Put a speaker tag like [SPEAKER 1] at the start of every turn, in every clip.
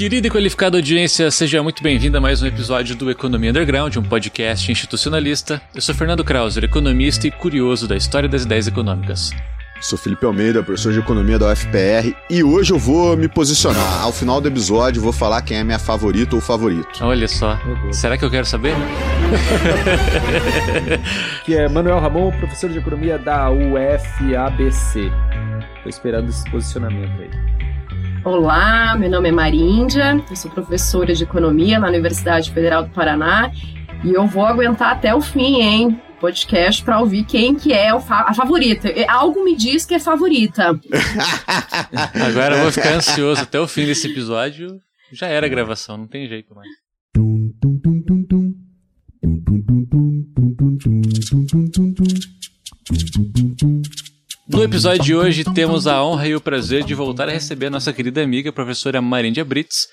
[SPEAKER 1] Querida e qualificada audiência, seja muito bem-vinda a mais um episódio do Economia Underground, um podcast institucionalista. Eu sou Fernando Krauser, economista e curioso da história das ideias econômicas.
[SPEAKER 2] Sou Felipe Almeida, professor de economia da UFPR, e hoje eu vou me posicionar. Ao final do episódio, vou falar quem é minha favorita ou favorito.
[SPEAKER 1] Olha só, será que eu quero saber?
[SPEAKER 3] que é Manuel Ramon, professor de economia da UFABC. Tô esperando esse posicionamento aí.
[SPEAKER 4] Olá, meu nome é Maríndia, eu sou professora de economia na Universidade Federal do Paraná e eu vou aguentar até o fim, hein? podcast para ouvir quem que é fa a favorita. Algo me diz que é favorita.
[SPEAKER 1] Agora eu vou ficar ansioso até o fim desse episódio. Já era a gravação, não tem jeito mais. No episódio de hoje temos a honra e o prazer de voltar a receber a nossa querida amiga, professora Maríndia Brits,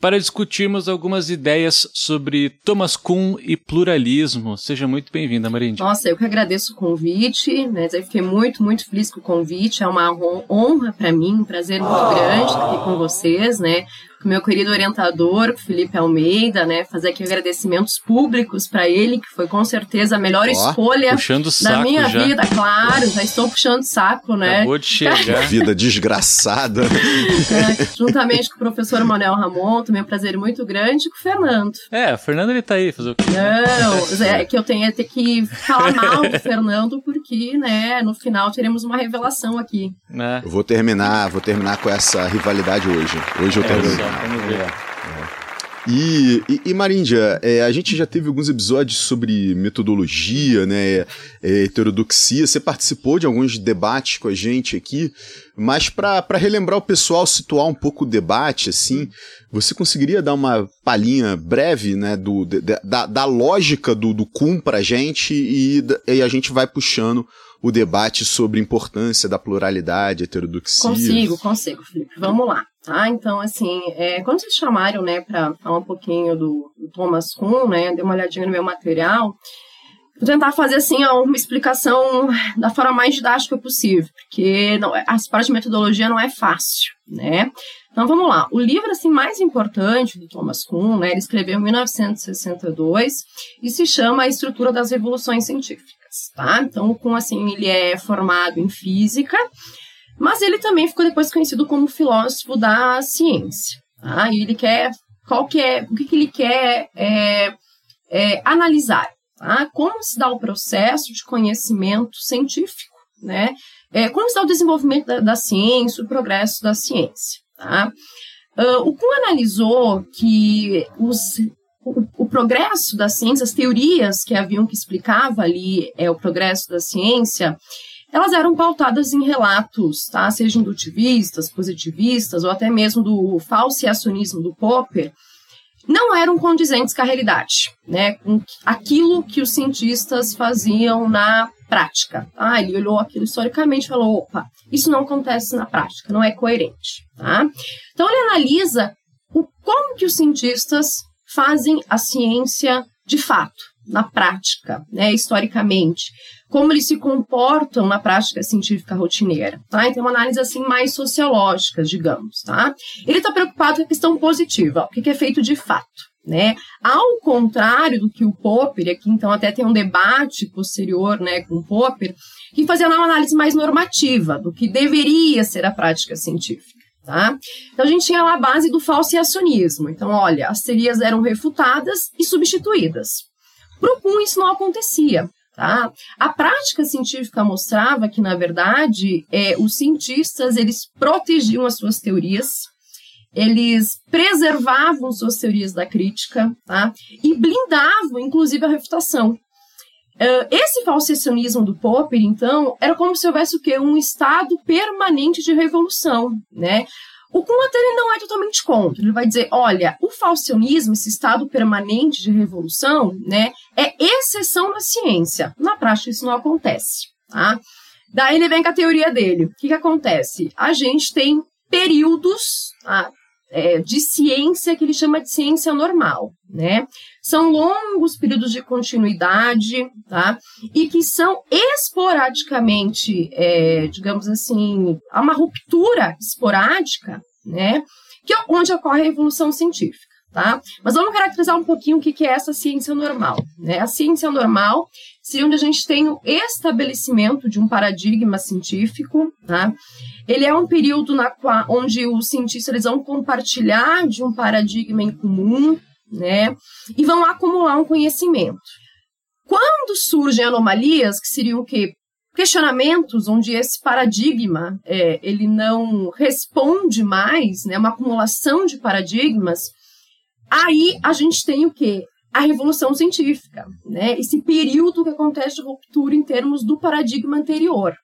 [SPEAKER 1] para discutirmos algumas ideias sobre Thomas Kuhn e pluralismo. Seja muito bem-vinda, Maríndia.
[SPEAKER 4] Nossa, eu que agradeço o convite, né? Eu fiquei muito, muito feliz com o convite. É uma honra para mim, um prazer muito grande estar aqui com vocês, né? Com meu querido orientador, Felipe Almeida, né? Fazer aqui agradecimentos públicos para ele, que foi com certeza a melhor oh, escolha da minha
[SPEAKER 1] já.
[SPEAKER 4] vida, claro, já estou puxando saco, né?
[SPEAKER 1] Acabou de chegar.
[SPEAKER 2] vida desgraçada.
[SPEAKER 4] É, juntamente com o professor Manuel Ramon, também é um prazer muito grande, com o Fernando.
[SPEAKER 1] É, o Fernando ele tá aí, fazer o quê?
[SPEAKER 4] Não, é que eu tenho ter que falar mal do Fernando, porque, né, no final teremos uma revelação aqui.
[SPEAKER 2] É. Eu vou terminar, vou terminar com essa rivalidade hoje. Hoje eu termino.
[SPEAKER 1] Vamos ver.
[SPEAKER 2] É. E, e, e Maríndia, é, a gente já teve alguns episódios sobre metodologia, né, é, heterodoxia. Você participou de alguns debates com a gente aqui, mas para relembrar o pessoal, situar um pouco o debate, assim, você conseguiria dar uma palhinha breve, né, do, de, da, da lógica do, do Kuhn para a gente e, e a gente vai puxando o debate sobre a importância da pluralidade, heterodoxia.
[SPEAKER 4] Consigo, consigo, Felipe. Vamos lá. Tá? Então, assim, é, quando vocês chamaram, né, para falar um pouquinho do, do Thomas Kuhn, né, dei uma olhadinha no meu material, vou tentar fazer, assim, uma explicação da forma mais didática possível, porque não, a parte de metodologia não é fácil, né? Então, vamos lá. O livro, assim, mais importante do Thomas Kuhn, né, ele escreveu em 1962 e se chama A Estrutura das Revoluções Científicas, tá? Então, o Kuhn, assim, ele é formado em física, mas ele também ficou depois conhecido como filósofo da ciência. Tá? E ele quer, qual que é, o que, que ele quer é, é, analisar? Tá? Como se dá o processo de conhecimento científico, né? É, como se dá o desenvolvimento da, da ciência, o progresso da ciência. Tá? Uh, o Kuhn analisou que os, o, o, progresso da ciência, as teorias que haviam que explicava ali é, o progresso da ciência, elas eram pautadas em relatos, tá? seja indutivistas, positivistas, ou até mesmo do falseacionismo do Popper, não eram condizentes com a realidade, né? com aquilo que os cientistas faziam na prática. Ah, ele olhou aquilo historicamente e falou, opa, isso não acontece na prática, não é coerente. Tá? Então ele analisa o, como que os cientistas fazem a ciência de fato, na prática, né, historicamente, como eles se comportam na prática científica rotineira, tá? Então, uma análise assim mais sociológica, digamos, tá? Ele está preocupado com a questão positiva, o que é feito de fato, né? Ao contrário do que o Popper, aqui então até tem um debate posterior, né, com o Popper, que fazia uma análise mais normativa do que deveria ser a prática científica. Tá? Então a gente tinha lá a base do falseacionismo. Então, olha, as teorias eram refutadas e substituídas. Kuhn, isso não acontecia. Tá? A prática científica mostrava que, na verdade, é, os cientistas eles protegiam as suas teorias, eles preservavam suas teorias da crítica tá? e blindavam, inclusive, a refutação. Esse falsacionismo do Popper, então, era como se houvesse o quê? Um estado permanente de revolução, né? O Kuhn até ele não é totalmente contra. Ele vai dizer, olha, o falcionismo, esse estado permanente de revolução, né, é exceção na ciência. Na prática isso não acontece, tá? Daí ele vem com a teoria dele. O que, que acontece? A gente tem períodos tá, é, de ciência que ele chama de ciência normal, né? São longos períodos de continuidade, tá? E que são esporadicamente, é, digamos assim, há uma ruptura esporádica, né? Que é onde ocorre a evolução científica. Tá? Mas vamos caracterizar um pouquinho o que é essa ciência normal. Né? A ciência normal seria onde a gente tem o estabelecimento de um paradigma científico. Tá? Ele é um período na qual, onde os cientistas eles vão compartilhar de um paradigma em comum né? e vão acumular um conhecimento. Quando surgem anomalias, que seriam o quê? questionamentos onde esse paradigma é, ele não responde mais, né, uma acumulação de paradigmas, Aí a gente tem o quê? A revolução científica, né? Esse período que acontece de ruptura em termos do paradigma anterior.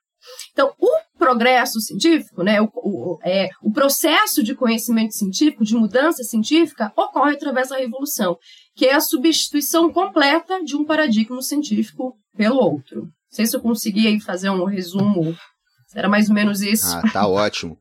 [SPEAKER 4] Então, o progresso científico, né, o, o, é, o processo de conhecimento científico, de mudança científica, ocorre através da revolução, que é a substituição completa de um paradigma científico pelo outro. Não sei se eu consegui aí fazer um resumo. Era mais ou menos isso.
[SPEAKER 2] Ah, tá ótimo.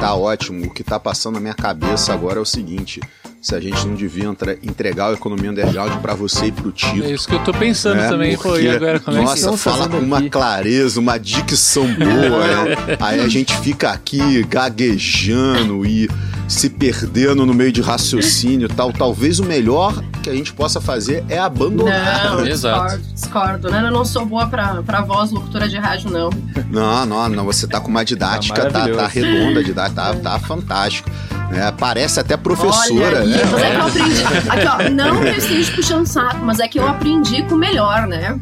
[SPEAKER 2] Tá ótimo. O que tá passando na minha cabeça agora é o seguinte: se a gente não devia entregar a economia underground para você e pro Tito.
[SPEAKER 1] É isso que eu tô pensando né? também. Porque, Pô, e agora como
[SPEAKER 2] é que Nossa, fala com uma clareza, uma dicção boa. né? Aí a gente fica aqui gaguejando e se perdendo no meio de raciocínio e tal. Talvez o melhor que a gente possa fazer é abandonar.
[SPEAKER 4] Não, Exato. discordo, discordo. Né? Eu não sou boa pra, pra voz locutora de rádio, não.
[SPEAKER 2] Não, não, não. Você tá com uma didática, tá, tá, tá redonda, didática, tá, tá fantástico. É, parece até professora. Olha,
[SPEAKER 4] né? Mas é que eu aprendi. Aqui, ó, não que eu esteja puxando saco, mas é que eu aprendi com o melhor, né?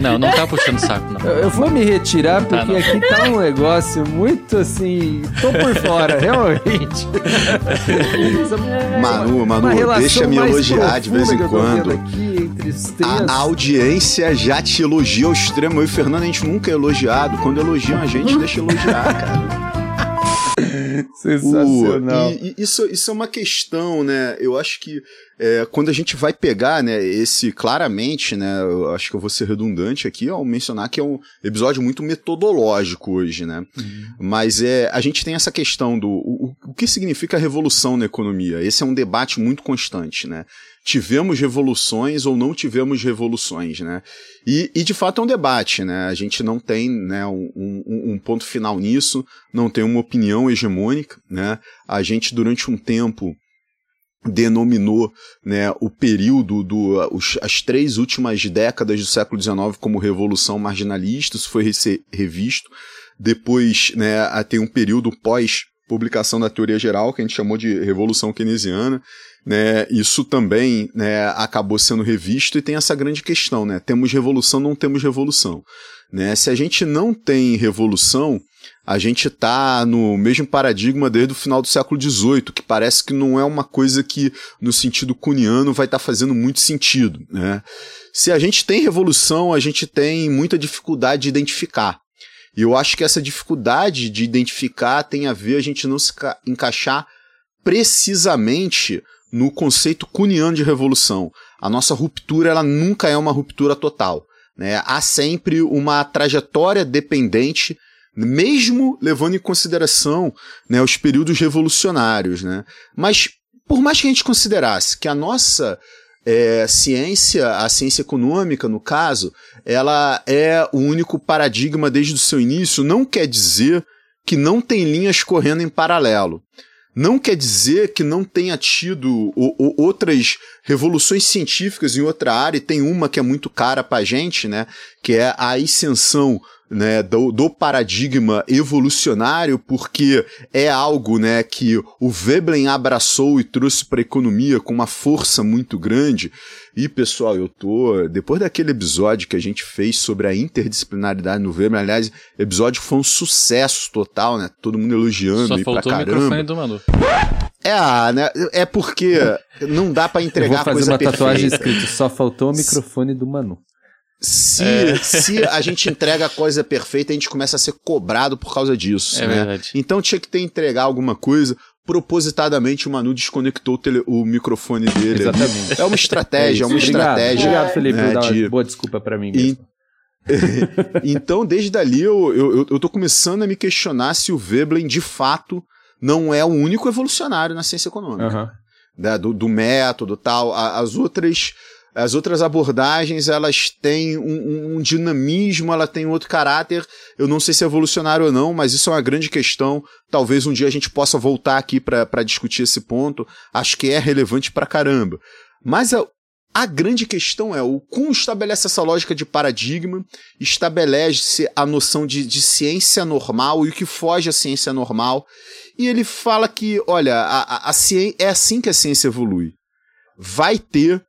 [SPEAKER 1] Não, não tá puxando saco, não.
[SPEAKER 3] Eu vou me retirar tá, porque aqui tá um negócio muito assim. Tô por fora, realmente.
[SPEAKER 2] Manu, Manu, deixa me elogiar de vez em quando. Aqui, a, a, audiência já te elogia ao extremo. Eu e o Fernando, a gente nunca é elogiado. Quando elogiam a gente, deixa elogiar, cara.
[SPEAKER 3] Sensacional.
[SPEAKER 2] E, e isso, isso é uma questão, né? Eu acho que é, quando a gente vai pegar, né, esse claramente, né, acho que eu vou ser redundante aqui ao mencionar que é um episódio muito metodológico hoje, né? Uhum. Mas é, a gente tem essa questão do o, o que significa revolução na economia. Esse é um debate muito constante, né? Tivemos revoluções ou não tivemos revoluções, né? E, e de fato é um debate, né? A gente não tem né, um, um, um ponto final nisso, não tem uma opinião hegemônica, né? A gente durante um tempo denominou né, o período do os, as três últimas décadas do século XIX como revolução marginalista, isso foi revisto. Depois né, tem um período pós publicação da teoria geral que a gente chamou de revolução keynesiana. Né, isso também né, acabou sendo revisto e tem essa grande questão, né? Temos revolução, não temos revolução. Né? Se a gente não tem revolução, a gente está no mesmo paradigma desde o final do século XVIII, que parece que não é uma coisa que, no sentido cuniano, vai estar tá fazendo muito sentido. Né? Se a gente tem revolução, a gente tem muita dificuldade de identificar. E eu acho que essa dificuldade de identificar tem a ver a gente não se encaixar precisamente no conceito cuniano de revolução. A nossa ruptura ela nunca é uma ruptura total. Né? Há sempre uma trajetória dependente mesmo levando em consideração né, os períodos revolucionários. Né? Mas, por mais que a gente considerasse que a nossa é, ciência, a ciência econômica, no caso, ela é o único paradigma desde o seu início, não quer dizer que não tem linhas correndo em paralelo. Não quer dizer que não tenha tido o, o, outras revoluções científicas em outra área, e tem uma que é muito cara para a gente, né, que é a ascensão né, do, do, paradigma evolucionário, porque é algo né, que o Veblen abraçou e trouxe para a economia com uma força muito grande. E, pessoal, eu tô. Depois daquele episódio que a gente fez sobre a interdisciplinaridade no Veblen, aliás, o episódio foi um sucesso total, né? Todo mundo elogiando Só e pra caramba. O microfone do Manu. É, né? É porque não dá para entregar
[SPEAKER 3] eu vou fazer uma perfeita. tatuagem escrita, só faltou o microfone do Manu.
[SPEAKER 2] Se, é. se a gente entrega a coisa perfeita, a gente começa a ser cobrado por causa disso. É né? verdade. Então tinha que ter entregar alguma coisa. Propositadamente o Manu desconectou o, tele, o microfone dele.
[SPEAKER 3] Exatamente.
[SPEAKER 2] É uma estratégia, é, uma Obrigado. estratégia.
[SPEAKER 3] Obrigado, Felipe, né, de... boa desculpa para mim. E,
[SPEAKER 2] então, desde dali, eu, eu, eu tô começando a me questionar se o Veblen, de fato, não é o único evolucionário na ciência econômica. Uhum. Né, do, do método tal. As outras As outras abordagens, elas têm um, um, dinamismo, ela tem outro caráter. Eu não sei se é evolucionário ou não, mas isso é uma grande questão. Talvez um dia a gente possa voltar aqui para discutir esse ponto. Acho que é relevante pra caramba. Mas a, a grande questão é o Kuhn estabelece essa lógica de paradigma, estabelece a noção de, de ciência normal e o que foge à ciência normal. E ele fala que, olha, a, a, a ciência, é assim que a ciência evolui. Vai ter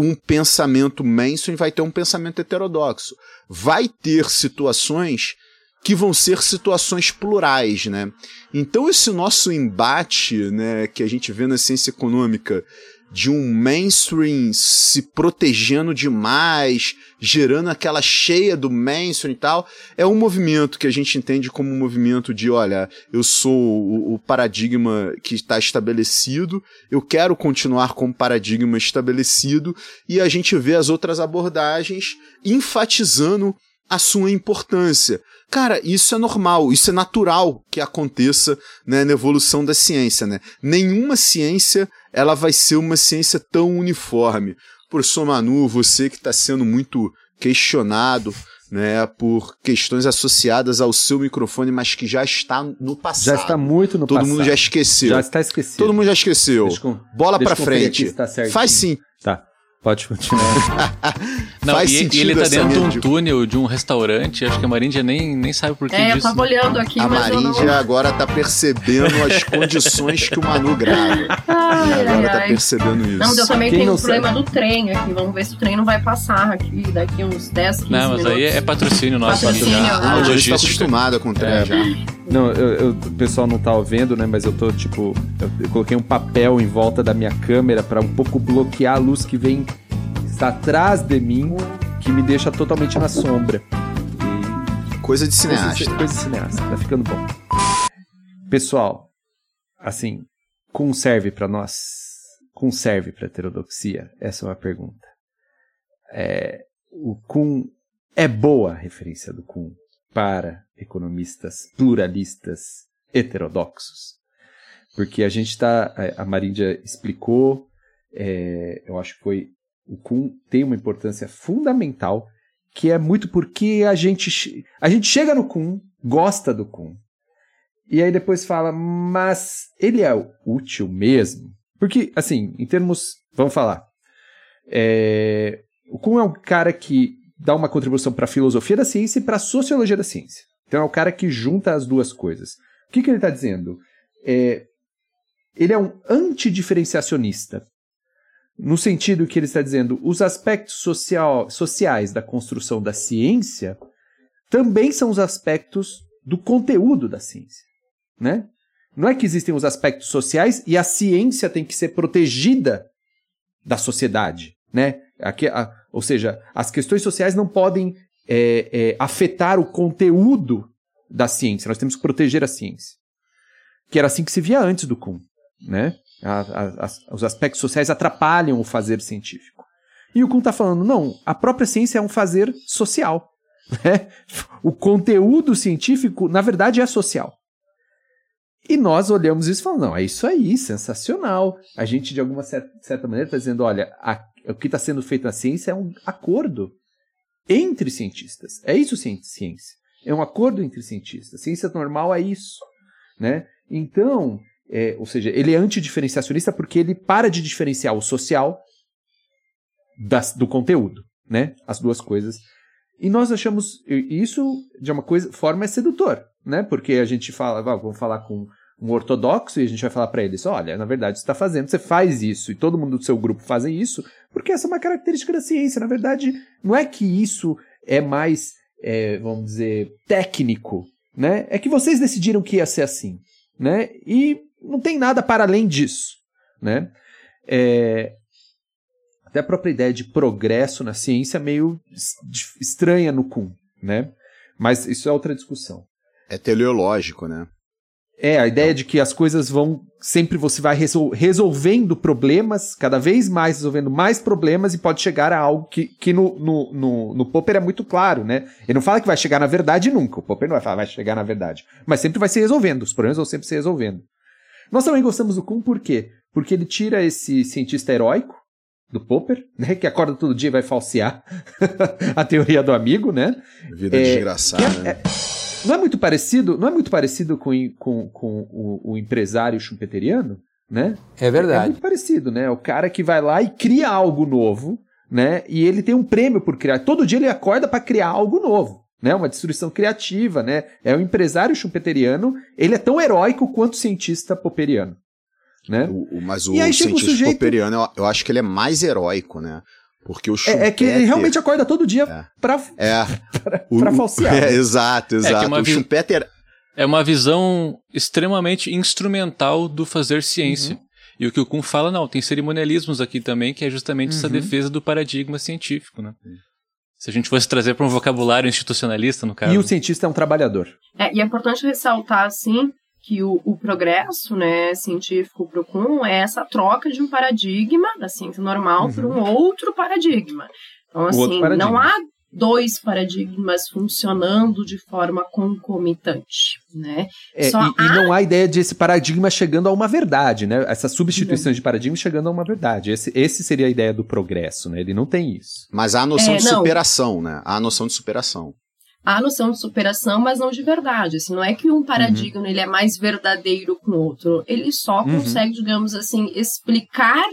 [SPEAKER 2] um pensamento mainstream, vai ter um pensamento heterodoxo. Vai ter situações que vão ser situações plurais, né? Então esse nosso embate, né, que a gente vê na ciência econômica de um mainstream se protegendo demais, gerando aquela cheia do mainstream e tal, é um movimento que a gente entende como um movimento de, olha, eu sou o, o paradigma que está estabelecido, eu quero continuar com o paradigma estabelecido, e a gente vê as outras abordagens enfatizando a sua importância. Cara, isso é normal, isso é natural que aconteça né, na evolução da ciência. Né? Nenhuma ciência ela vai ser uma ciência tão uniforme. Professor Manu, você que está sendo muito questionado né, por questões associadas ao seu microfone, mas que já está no passado.
[SPEAKER 3] Já está muito no
[SPEAKER 2] Todo
[SPEAKER 3] passado.
[SPEAKER 2] Todo mundo já esqueceu.
[SPEAKER 3] Já está esquecido.
[SPEAKER 2] Todo mundo já esqueceu. Bola para frente.
[SPEAKER 3] Tá
[SPEAKER 2] Faz sim.
[SPEAKER 3] Tá. Pode continuar.
[SPEAKER 1] Não, Faz e, e ele tá dentro de um de... túnel de um restaurante, acho que a Maríndia nem, nem sabe por que
[SPEAKER 4] é,
[SPEAKER 1] disso.
[SPEAKER 4] É, eu tava olhando aqui,
[SPEAKER 2] a Maríndia
[SPEAKER 4] não...
[SPEAKER 2] agora tá percebendo as condições que o Manu grava.
[SPEAKER 4] Ai,
[SPEAKER 2] agora
[SPEAKER 4] ai,
[SPEAKER 2] tá
[SPEAKER 4] ai.
[SPEAKER 2] percebendo isso.
[SPEAKER 4] Não, eu também
[SPEAKER 3] Quem
[SPEAKER 4] tenho o problema
[SPEAKER 3] sabe?
[SPEAKER 4] do trem aqui. Vamos ver se o trem não vai passar aqui daqui uns 10, 15
[SPEAKER 1] Não, mas
[SPEAKER 4] minutos.
[SPEAKER 1] aí é patrocínio nosso.
[SPEAKER 4] Patrocínio,
[SPEAKER 1] né?
[SPEAKER 4] ah.
[SPEAKER 2] Não, já está acostumada com o trem
[SPEAKER 3] É.
[SPEAKER 2] já.
[SPEAKER 3] Não, eu, eu- o pessoal não tá vendo, né? Mas eu tô, tipo, eu, eu coloquei um papel em volta da minha câmera pra um pouco bloquear a luz que vem está atrás de mim, que me deixa totalmente na sombra. E
[SPEAKER 2] Coisa de cineasta.
[SPEAKER 3] Coisa, coisa de cineasta, tá ficando bom. Pessoal, assim, Kuhn serve pra nós? Kuhn serve pra heterodoxia? Essa é uma pergunta. É, o Kuhn é boa a referência do Kuhn para economistas pluralistas heterodoxos? Porque a gente está, a Maríndia explicou, é, eu acho que foi, o Kuhn tem uma importância fundamental que é muito porque a gente, a gente chega no Kuhn, gosta do Kuhn, e aí depois fala, mas ele é útil mesmo? Porque, assim, em termos, vamos falar, é, o Kuhn é um cara que dá uma contribuição para a filosofia da ciência e para a sociologia da ciência. Então é o cara que junta as duas coisas. O que, que ele está dizendo? É, ele é um antidiferenciacionista. No sentido que ele está dizendo, os aspectos social, sociais da construção da ciência também são os aspectos do conteúdo da ciência. Né? Não é que existem os aspectos sociais e a ciência tem que ser protegida da sociedade. Né? Aqui, a- ou seja, as questões sociais não podem é, é, afetar o conteúdo da ciência. Nós temos que proteger a ciência. Que era assim que se via antes do Kuhn. Né? A- a- as- os aspectos sociais atrapalham o fazer científico. E o Kuhn está falando, não, a própria ciência é um fazer social. né? O conteúdo científico, na verdade, é social. E nós olhamos isso e falamos, não, é isso aí, sensacional. A gente, de alguma cer- certa maneira, está dizendo, olha, a- o que está sendo feito na ciência é um acordo entre cientistas. É isso ci- ciência. É um acordo entre cientistas. Ciência normal é isso. Né? Então, é, ou seja, ele é antidiferenciacionista porque ele para de diferenciar o social das- do conteúdo, né? As duas coisas. E nós achamos isso de uma coisa forma é sedutor, né? Porque a gente fala, "Ah, vamos falar com um ortodoxo e a gente vai falar para eles, olha, na verdade você está fazendo, você faz isso e todo mundo do seu grupo fazem isso, porque essa é uma característica da ciência. Na verdade, não é que isso é mais, é, vamos dizer, técnico, né? É que vocês decidiram que ia ser assim, né? E não tem nada para além disso, né? É, até a própria ideia de progresso na ciência é meio estranha no Kuhn, né? Mas isso é outra discussão.
[SPEAKER 2] É teleológico, né?
[SPEAKER 3] É, a ideia de que as coisas vão. Sempre você vai resol- resolvendo problemas, cada vez mais resolvendo mais problemas, e pode chegar a algo que, que no, no, no, no Popper é muito claro, né? Ele não fala que vai chegar na verdade nunca. O Popper não vai falar vai chegar na verdade. Mas sempre vai se resolvendo. Os problemas vão sempre se resolvendo. Nós também gostamos do Kuhn por quê? Porque ele tira esse cientista heróico, do Popper, né? Que acorda todo dia e vai falsear a teoria do amigo, né?
[SPEAKER 2] Vida é, desgraçada. É,
[SPEAKER 3] né? Não é muito parecido, não é muito parecido com, com, com o, o, empresário chumpeteriano, né?
[SPEAKER 5] É verdade.
[SPEAKER 3] É muito parecido, né? O cara que vai lá e cria algo novo, né? E ele tem um prêmio por criar. Todo dia ele acorda para criar algo novo, né? Uma destruição criativa, né? É o empresário chumpeteriano, ele é tão heróico quanto o cientista popperiano. Né?
[SPEAKER 2] O, o, mas o cientista o sujeito... popperiano, eu, eu acho que ele é mais heróico, né? Porque o
[SPEAKER 3] Schumpeter... É, é, que ele realmente acorda todo dia é. pra,
[SPEAKER 2] é.
[SPEAKER 3] pra, pra falsear. É,
[SPEAKER 2] exato,
[SPEAKER 1] é
[SPEAKER 2] exato.
[SPEAKER 1] É o vi... Schumpeter... É uma visão extremamente instrumental do fazer ciência. Uhum. E o que o Kuhn fala, não, tem cerimonialismos aqui também, que é justamente uhum. essa defesa do paradigma científico, né? Se a gente fosse trazer para um vocabulário institucionalista, no caso.
[SPEAKER 3] E o cientista é um trabalhador.
[SPEAKER 4] É, e é importante ressaltar, assim, que o, o progresso né, científico para o Kuhn é essa troca de um paradigma da ciência normal uhum. por um outro paradigma. Então, assim, paradigma. não há dois paradigmas funcionando de forma concomitante, né?
[SPEAKER 3] É, e, há... e, não há ideia de esse paradigma chegando a uma verdade, né? Essas substituições de paradigma chegando a uma verdade. Esse, esse seria a ideia do progresso, né? Ele não tem isso.
[SPEAKER 2] Mas há a noção é, de superação, né? Há a noção de superação
[SPEAKER 4] há noção de superação, mas não de verdade. Assim, não é que um paradigma uhum. ele é mais verdadeiro que o outro. Ele só uhum. consegue, digamos assim, explicar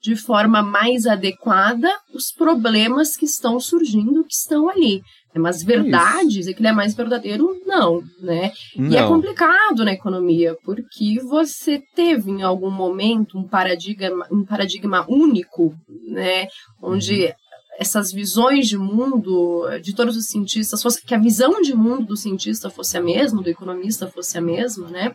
[SPEAKER 4] de forma mais adequada os problemas que estão surgindo, que estão ali. Mas verdades, é que ele é mais verdadeiro, não, né? Não. E é complicado na economia, porque você teve em algum momento um paradigma, um paradigma único, né? Onde uhum essas visões de mundo de todos os cientistas, fosse, que a visão de mundo do cientista fosse a mesma, do economista fosse a mesma, né?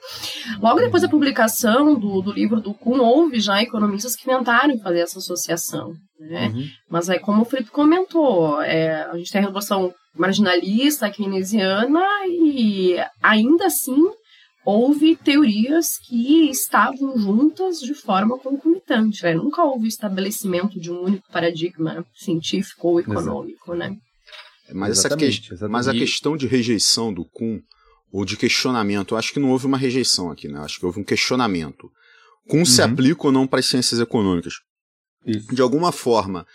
[SPEAKER 4] Logo depois da publicação do, do livro do Kuhn, houve já economistas que tentaram fazer essa associação, né? Uhum. Mas aí, como o Felipe comentou, é, a gente tem a revolução marginalista keynesiana e ainda assim houve teorias que estavam juntas de forma concomitante. Né? Nunca houve estabelecimento de um único paradigma científico ou econômico, Exato. né?
[SPEAKER 2] Mas, essa que... mas a questão de rejeição do Kuhn, ou de questionamento, eu acho que não houve uma rejeição aqui, né? Eu acho que houve um questionamento. Kuhn uhum. se aplica ou não para as ciências econômicas? Isso. De alguma forma,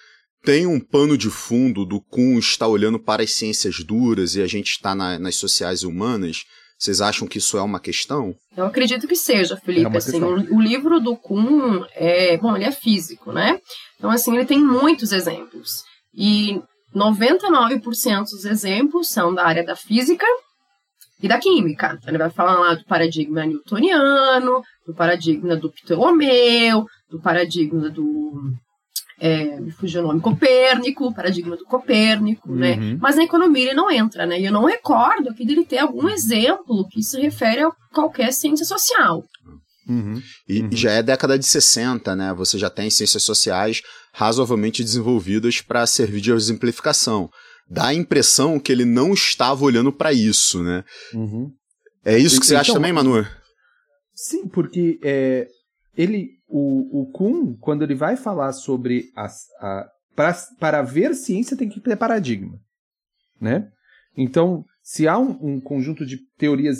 [SPEAKER 2] tem um pano de fundo do Kuhn estar olhando para as ciências duras e a gente está na, nas sociais humanas vocês acham que isso é uma questão?
[SPEAKER 4] Eu acredito que seja, Felipe. É assim, o, o, livro do Kuhn é, bom, ele é físico, né? Então assim, ele tem muitos exemplos. E 99% dos exemplos são da área da física e da química. Então, ele vai falar lá do paradigma newtoniano, do paradigma do Ptolomeu, do paradigma do é, me fugiu o nome, Copérnico, paradigma do Copérnico, né? uhum. né? Mas na economia ele não entra, né? E eu não recordo aqui dele ter algum exemplo que se refere a qualquer ciência social.
[SPEAKER 2] Uhum. E, uhum. já é década de 60, né? Você já tem ciências sociais razoavelmente desenvolvidas para servir de exemplificação. Dá a impressão que ele não estava olhando para isso, né? Uhum. É isso que você então, acha também, Manu?
[SPEAKER 3] Sim, porque é, ele o, o Kuhn, quando ele vai falar sobre a, pra, para ver ciência tem que ter paradigma, né? Então, se há um, um, conjunto de teorias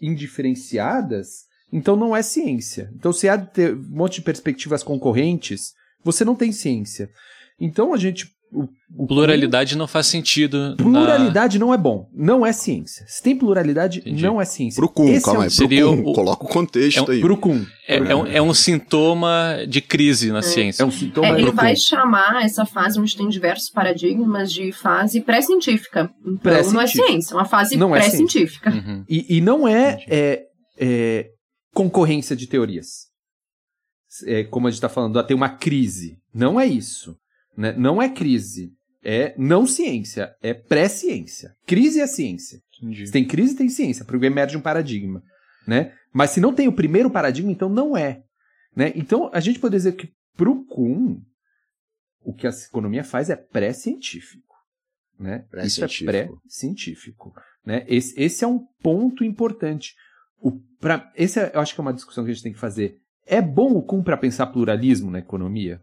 [SPEAKER 3] indiferenciadas, então não é ciência. Então, se há um monte de perspectivas concorrentes, você não tem ciência. Então, a gente
[SPEAKER 1] o, o pluralidade não faz sentido.
[SPEAKER 3] Pluralidade na... não é bom. Não é ciência. Se tem pluralidade, Entendi. não é ciência.
[SPEAKER 2] Pro Esse calma é um... aí. Seria o... Coloca o contexto
[SPEAKER 1] é um...
[SPEAKER 2] aí.
[SPEAKER 3] Pro Kuhn.
[SPEAKER 1] É, é, um, é um sintoma de crise na
[SPEAKER 4] é.
[SPEAKER 1] ciência.
[SPEAKER 3] É um sintoma
[SPEAKER 4] é, ele vai chamar essa fase onde tem diversos paradigmas de fase pré-científica. Então pré não é ciência, é uma fase pré-científica.
[SPEAKER 3] Uhum. E, e, não é, é, é, concorrência de teorias. É, como a gente está falando, tem uma crise. Não é isso. Né? Não é crise, é não ciência, é pré-ciência. Crise é ciência. Entendi. Se tem crise, tem ciência, porque emerge um paradigma. Né? Mas se não tem o primeiro paradigma, então não é. Né? Então a gente pode dizer que para o Kuhn, o que a economia faz é pré-científico. Né? Isso é pré-científico. Né? Esse, esse é um ponto importante. O, pra, esse é, eu acho que é uma discussão que a gente tem que fazer. É bom o Kuhn para pensar pluralismo na economia?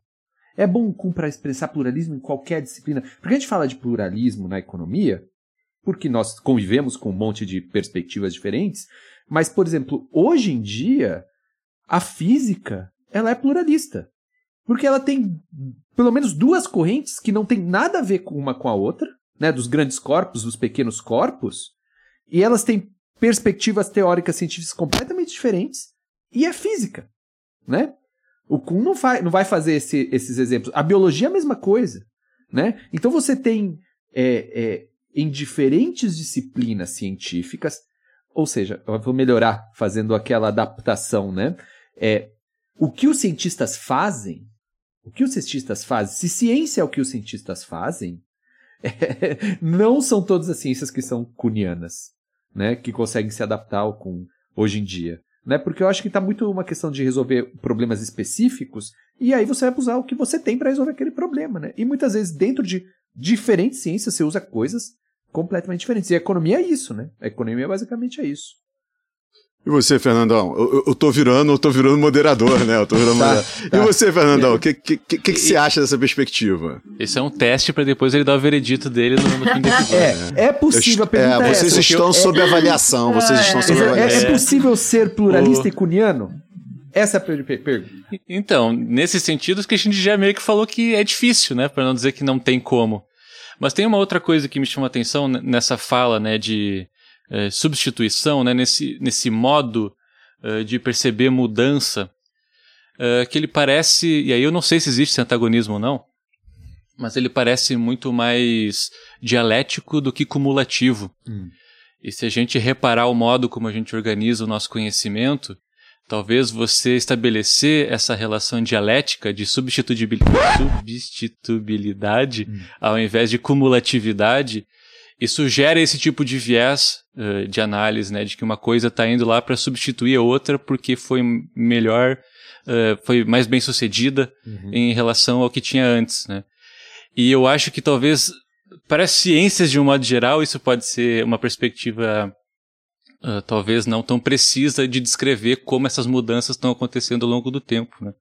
[SPEAKER 3] É bom para expressar pluralismo em qualquer disciplina. Porque a gente fala de pluralismo na economia, porque nós convivemos com um monte de perspectivas diferentes, mas, por exemplo, hoje em dia, a física ela é pluralista. porque ela tem pelo menos duas correntes que não tem nada a ver uma com a outra, né, dos grandes corpos, dos pequenos corpos, e elas têm perspectivas teóricas científicas completamente diferentes, e é física, né? O Kuhn não, vai, não vai fazer esse, esses exemplos. A biologia é a mesma coisa, né? Então você tem é, é, em diferentes disciplinas científicas, ou seja, eu vou melhorar fazendo aquela adaptação, né? É, o que os cientistas fazem, o que os cientistas fazem, se ciência é o que os cientistas fazem, é, não são todas as ciências que são cunianas, né? Que conseguem se adaptar ao Kuhn hoje em dia. Né? Porque eu acho que está muito uma questão de resolver problemas específicos, e aí você vai usar o que você tem para resolver aquele problema, né? E muitas vezes, dentro de diferentes ciências, você usa coisas completamente diferentes. E a economia é isso, né? A economia basicamente é isso.
[SPEAKER 2] E você, Fernandão? Eu, eu tô virando, eu tô virando moderador, né? Eu tô virando tá, moderador. Tá. E você, Fernandão? O que, que, que, que, você acha dessa perspectiva?
[SPEAKER 1] Esse é um teste para depois ele dar o veredito dele no, no fim do episódio.
[SPEAKER 3] É, né? é possível,
[SPEAKER 2] eu, é, vocês essa, estão eu, sob é, avaliação, vocês estão sob
[SPEAKER 3] é,
[SPEAKER 2] avaliação.
[SPEAKER 3] É, possível ser pluralista o... e cuniano? Essa é a pergunta.
[SPEAKER 1] Então, nesse sentido, o que a gente já meio que falou que é difícil, né? Para não dizer que não tem como. Mas tem uma outra coisa que me chama a atenção nessa fala, né, de é, substituição, né, nesse, nesse modo é, de perceber mudança, é, que ele parece, e aí eu não sei se existe esse antagonismo ou não, mas ele parece muito mais dialético do que cumulativo. Hum. E se a gente reparar o modo como a gente organiza o nosso conhecimento, talvez você estabelecer essa relação dialética de substituibilidade hum. ao invés de cumulatividade isso gera esse tipo de viés uh, de análise, né, de que uma coisa está indo lá para substituir a outra porque foi melhor, uh, foi mais bem sucedida uhum. em relação ao que tinha antes, né. E eu acho que talvez para as ciências de um modo geral isso pode ser uma perspectiva uh, talvez não tão precisa de descrever como essas mudanças estão acontecendo ao longo do tempo, né.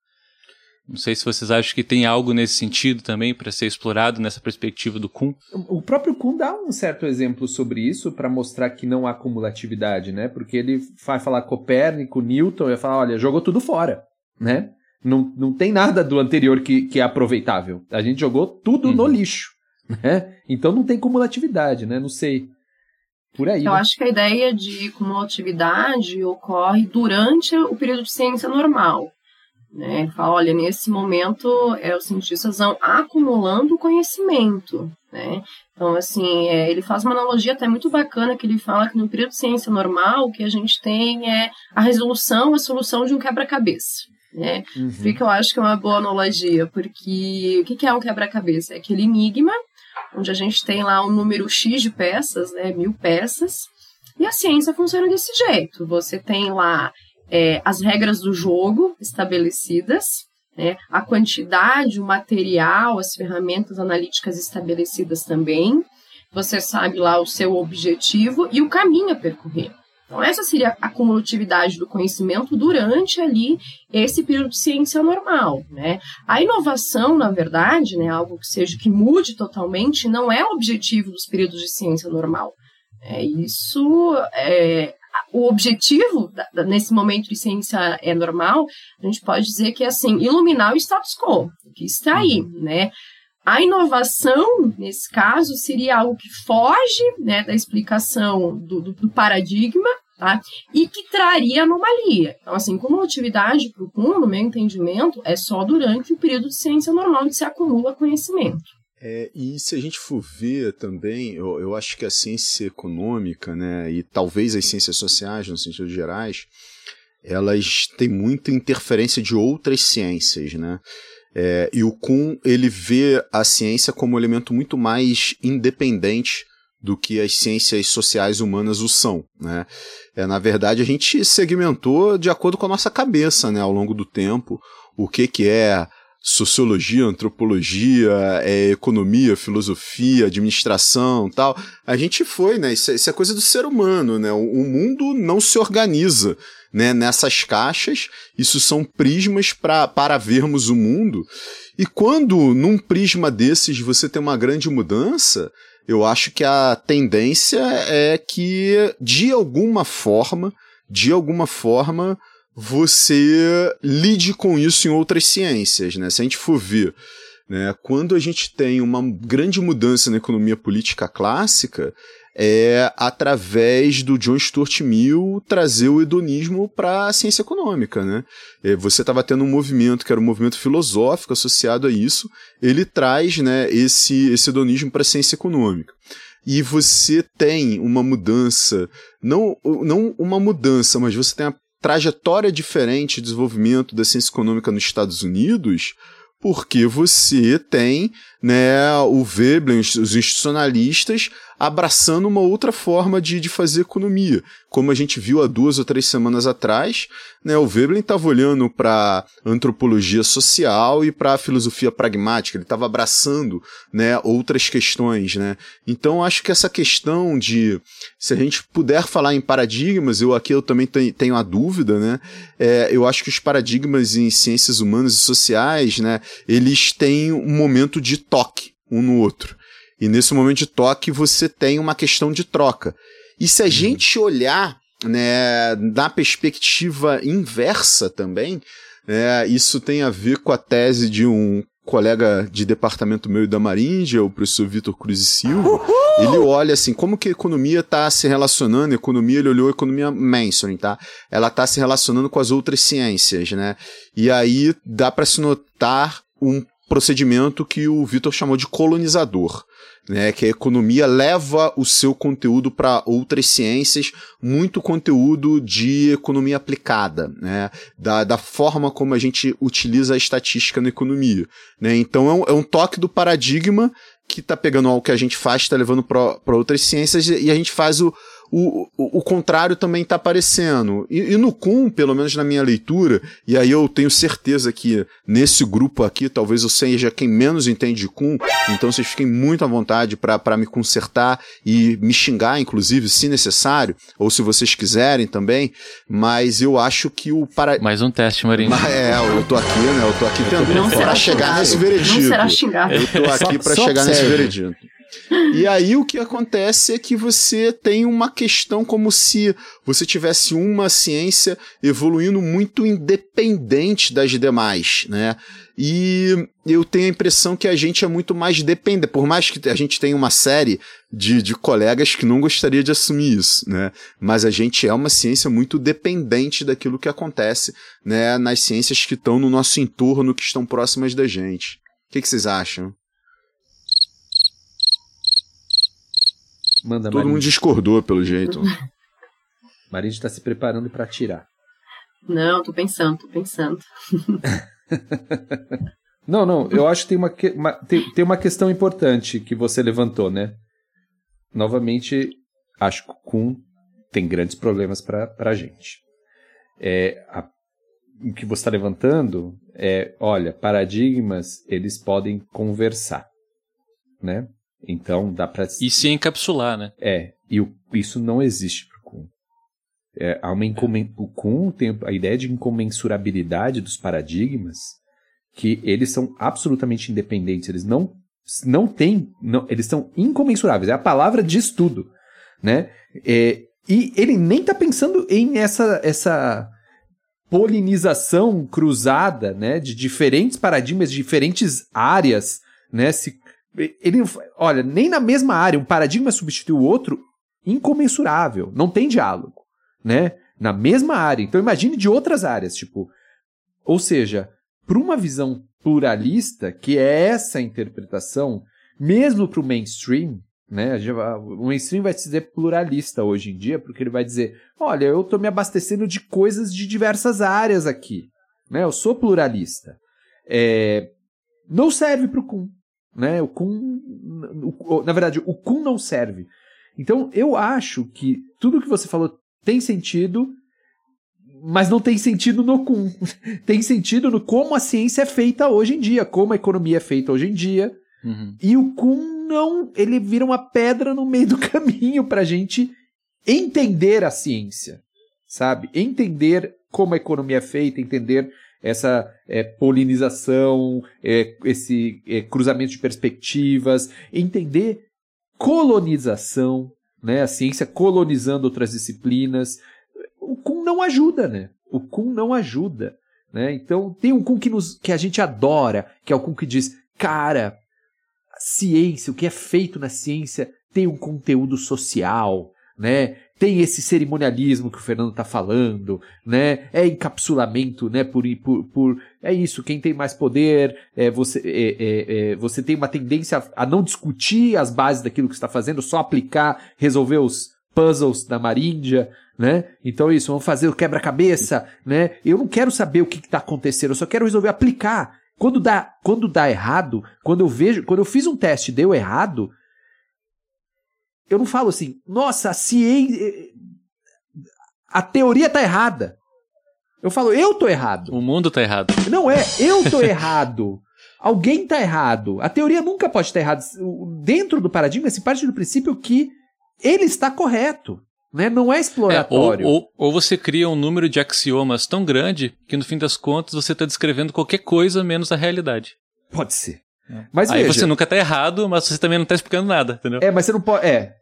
[SPEAKER 1] Não sei se vocês acham que tem algo nesse sentido também para ser explorado nessa perspectiva do Kuhn.
[SPEAKER 3] O próprio Kuhn dá um certo exemplo sobre isso para mostrar que não há cumulatividade, né? Porque ele vai falar Copérnico, Newton, e vai falar, olha, jogou tudo fora, né? Não, não tem nada do anterior que, que é aproveitável. A gente jogou tudo uhum. no lixo, né? Então não tem cumulatividade, né? Não sei. Por aí.
[SPEAKER 4] Eu
[SPEAKER 3] né?
[SPEAKER 4] acho que a ideia de cumulatividade ocorre durante o período de ciência normal. Né? Fala, olha, nesse momento é, os cientistas vão acumulando conhecimento. Né? Então, assim, é, ele faz uma analogia até muito bacana que ele fala que no período de ciência normal o que a gente tem é a resolução, a solução de um quebra-cabeça. Né? Uhum. Eu acho que é uma boa analogia? Porque o que é um quebra-cabeça? É aquele enigma onde a gente tem lá um número X de peças, né, mil peças, e a ciência funciona desse jeito. Você tem lá é, as regras do jogo estabelecidas, né, a quantidade, o material, as ferramentas analíticas estabelecidas também. Você sabe lá o seu objetivo e o caminho a percorrer. Então, essa seria a cumulatividade do conhecimento durante ali esse período de ciência normal, né? A inovação, na verdade, né, algo que seja que mude totalmente, não é o objetivo dos períodos de ciência normal. É, isso é, o objetivo da, nesse momento de ciência é normal, a gente pode dizer que é assim, iluminar o status quo, que está aí, uhum. né? A inovação, nesse caso, seria algo que foge né, da explicação do, do, do paradigma tá? e que traria anomalia. Então, assim, cumulatividade para o no meu entendimento, é só durante o período de ciência normal que se acumula conhecimento.
[SPEAKER 2] É, e se a gente for ver também, eu, eu acho que a ciência econômica, né, e talvez as ciências sociais, no sentido gerais, elas têm muita interferência de outras ciências, né? É, e o Kuhn, ele vê a ciência como um elemento muito mais independente do que as ciências sociais humanas o são, né? É, na verdade, a gente segmentou de acordo com a nossa cabeça, né, ao longo do tempo, o que que é sociologia, antropologia, é, economia, filosofia, administração tal. A gente foi, né? Isso é, isso é coisa do ser humano, né? O, o, mundo não se organiza né, nessas caixas. Isso são prismas pra, para vermos o mundo. E quando num prisma desses você tem uma grande mudança, eu acho que a tendência é que, de alguma forma, de alguma forma, você lide com isso em outras ciências, né? Se a gente for ver, né, quando a gente tem uma grande mudança na economia política clássica, é através do John Stuart Mill trazer o hedonismo para a ciência econômica, né? É, você estava tendo um movimento que era um movimento filosófico associado a isso, ele traz, né, esse esse hedonismo para a ciência econômica. E você tem uma mudança, não, não uma mudança, mas você tem uma trajetória diferente de desenvolvimento da ciência econômica nos Estados Unidos, porque você tem né, o Veblen, os institucionalistas, abraçando uma outra forma de, de fazer economia. Como a gente viu há duas ou três semanas atrás, né, o Veblen estava olhando para antropologia social e para a filosofia pragmática, ele estava abraçando né, outras questões. Né? Então, acho que essa questão de, se a gente puder falar em paradigmas, eu aqui eu também tenho a dúvida, né? É, eu acho que os paradigmas em ciências humanas e sociais, né, eles têm um momento de toque um no outro. E nesse momento de toque você tem uma questão de troca. E se a uhum. gente olhar né, na perspectiva inversa também, é, isso tem a ver com a tese de um colega de departamento meu e da Maríndia, o professor Vitor Cruz e Silva, Uhul! ele olha assim, como que a economia está se relacionando, a economia, ele olhou a economia mainstream, tá? Ela está se relacionando com as outras ciências, né? E aí dá para se notar um procedimento que o Vitor chamou de colonizador. Né, que a economia leva o seu conteúdo para outras ciências, muito conteúdo de economia aplicada, né, da, da forma como a gente utiliza a estatística na economia. Né, então é um, é um toque do paradigma que está pegando algo que a gente faz, está levando para outras ciências e a gente faz o, o, o, o contrário também está aparecendo. E, e, no Kuhn, pelo menos na minha leitura, e aí eu tenho certeza que nesse grupo aqui, talvez eu seja quem menos entende de Kuhn, então vocês fiquem muito à vontade para me consertar e me xingar, inclusive, se necessário, ou se vocês quiserem também, mas eu acho que o para...
[SPEAKER 1] Mais um teste, Marinho.
[SPEAKER 2] É, eu tô aqui, né? Eu tô aqui tentando para chegar nesse veredito. Não
[SPEAKER 4] será xingado.
[SPEAKER 2] Eu tô aqui para chegar nesse veredito. E aí o que acontece é que você tem uma questão como se você tivesse uma ciência evoluindo muito independente das demais, né? E eu tenho a impressão que a gente é muito mais dependente, por mais que a gente tenha uma série de, de colegas que não gostaria de assumir isso, né? Mas a gente é uma ciência muito dependente daquilo que acontece, né? Nas ciências que estão no nosso entorno, que estão próximas da gente. O que, que vocês acham?
[SPEAKER 3] Manda,
[SPEAKER 2] Todo Marinho. mundo discordou, pelo jeito.
[SPEAKER 3] Marinho está se preparando para atirar.
[SPEAKER 4] Não, tô pensando, tô pensando.
[SPEAKER 3] não, não, eu acho que tem uma, uma, tem, tem uma questão importante que você levantou, né? Novamente, acho que o Kuhn tem grandes problemas para a gente. É, a, o que você está levantando é, olha, paradigmas, eles podem conversar, né? Então dá para
[SPEAKER 1] e se encapsular, né?
[SPEAKER 3] É, e o, isso não existe para o Kuhn. É, há uma incomen... O Kuhn tem a ideia de incomensurabilidade dos paradigmas, que eles são absolutamente independentes, eles não não têm, não, eles são incomensuráveis. É a palavra de estudo, né? É, e ele nem está pensando em essa essa polinização cruzada, né, de diferentes paradigmas, de diferentes áreas, né, se ele, olha, nem na mesma área, um paradigma substitui o outro, incomensurável. Não tem diálogo, né? Na mesma área. Então imagine de outras áreas, tipo. Ou seja, para uma visão pluralista, que é essa interpretação, mesmo para o mainstream, né? O mainstream vai se dizer pluralista hoje em dia, porque ele vai dizer: olha, eu estou me abastecendo de coisas de diversas áreas aqui. Né? Eu sou pluralista. É... Não serve para o. Né? O Kun, na verdade, o Kun não serve. Então, eu acho que tudo que você falou tem sentido, mas não tem sentido no Kun. tem sentido no como a ciência é feita hoje em dia, como a economia é feita hoje em dia. Uhum. E o Kun não, ele vira uma pedra no meio do caminho para a gente entender a ciência, sabe? Entender como a economia é feita, entender essa é, polinização, é, esse é, cruzamento de perspectivas, entender colonização, né, a ciência colonizando outras disciplinas. O Kuhn não ajuda, né? O Kuhn não ajuda. Né? Então, tem um Kuhn que, nos, que a gente adora, que é o Kuhn que diz: cara, a ciência, o que é feito na ciência tem um conteúdo social, né? Tem esse cerimonialismo que o Fernando está falando, né? É encapsulamento, né? Por, por, por é isso. Quem tem mais poder, é você, é, é, é, você tem uma tendência a, não discutir as bases daquilo que está fazendo, só aplicar, resolver os puzzles da Maríndia, né? Então é isso, vamos fazer o quebra-cabeça, né? Eu não quero saber o que está acontecendo, eu só quero resolver aplicar. Quando dá, quando dá errado, quando eu vejo, quando eu fiz um teste deu errado, eu não falo assim, nossa, a ciência. A teoria tá errada. Eu falo, eu tô errado.
[SPEAKER 1] O mundo tá errado.
[SPEAKER 3] Não é, eu tô errado. Alguém tá errado. A teoria nunca pode estar errada. Dentro do paradigma se parte do princípio que ele está correto. Né? Não é exploratório.
[SPEAKER 1] É, ou, ou, ou, você cria um número de axiomas tão grande que no fim das contas você está descrevendo qualquer coisa menos a realidade.
[SPEAKER 3] Pode ser.
[SPEAKER 1] É. Mas Aí veja, você nunca está errado, mas você também não está explicando nada, entendeu?
[SPEAKER 3] É, mas você não pode. É.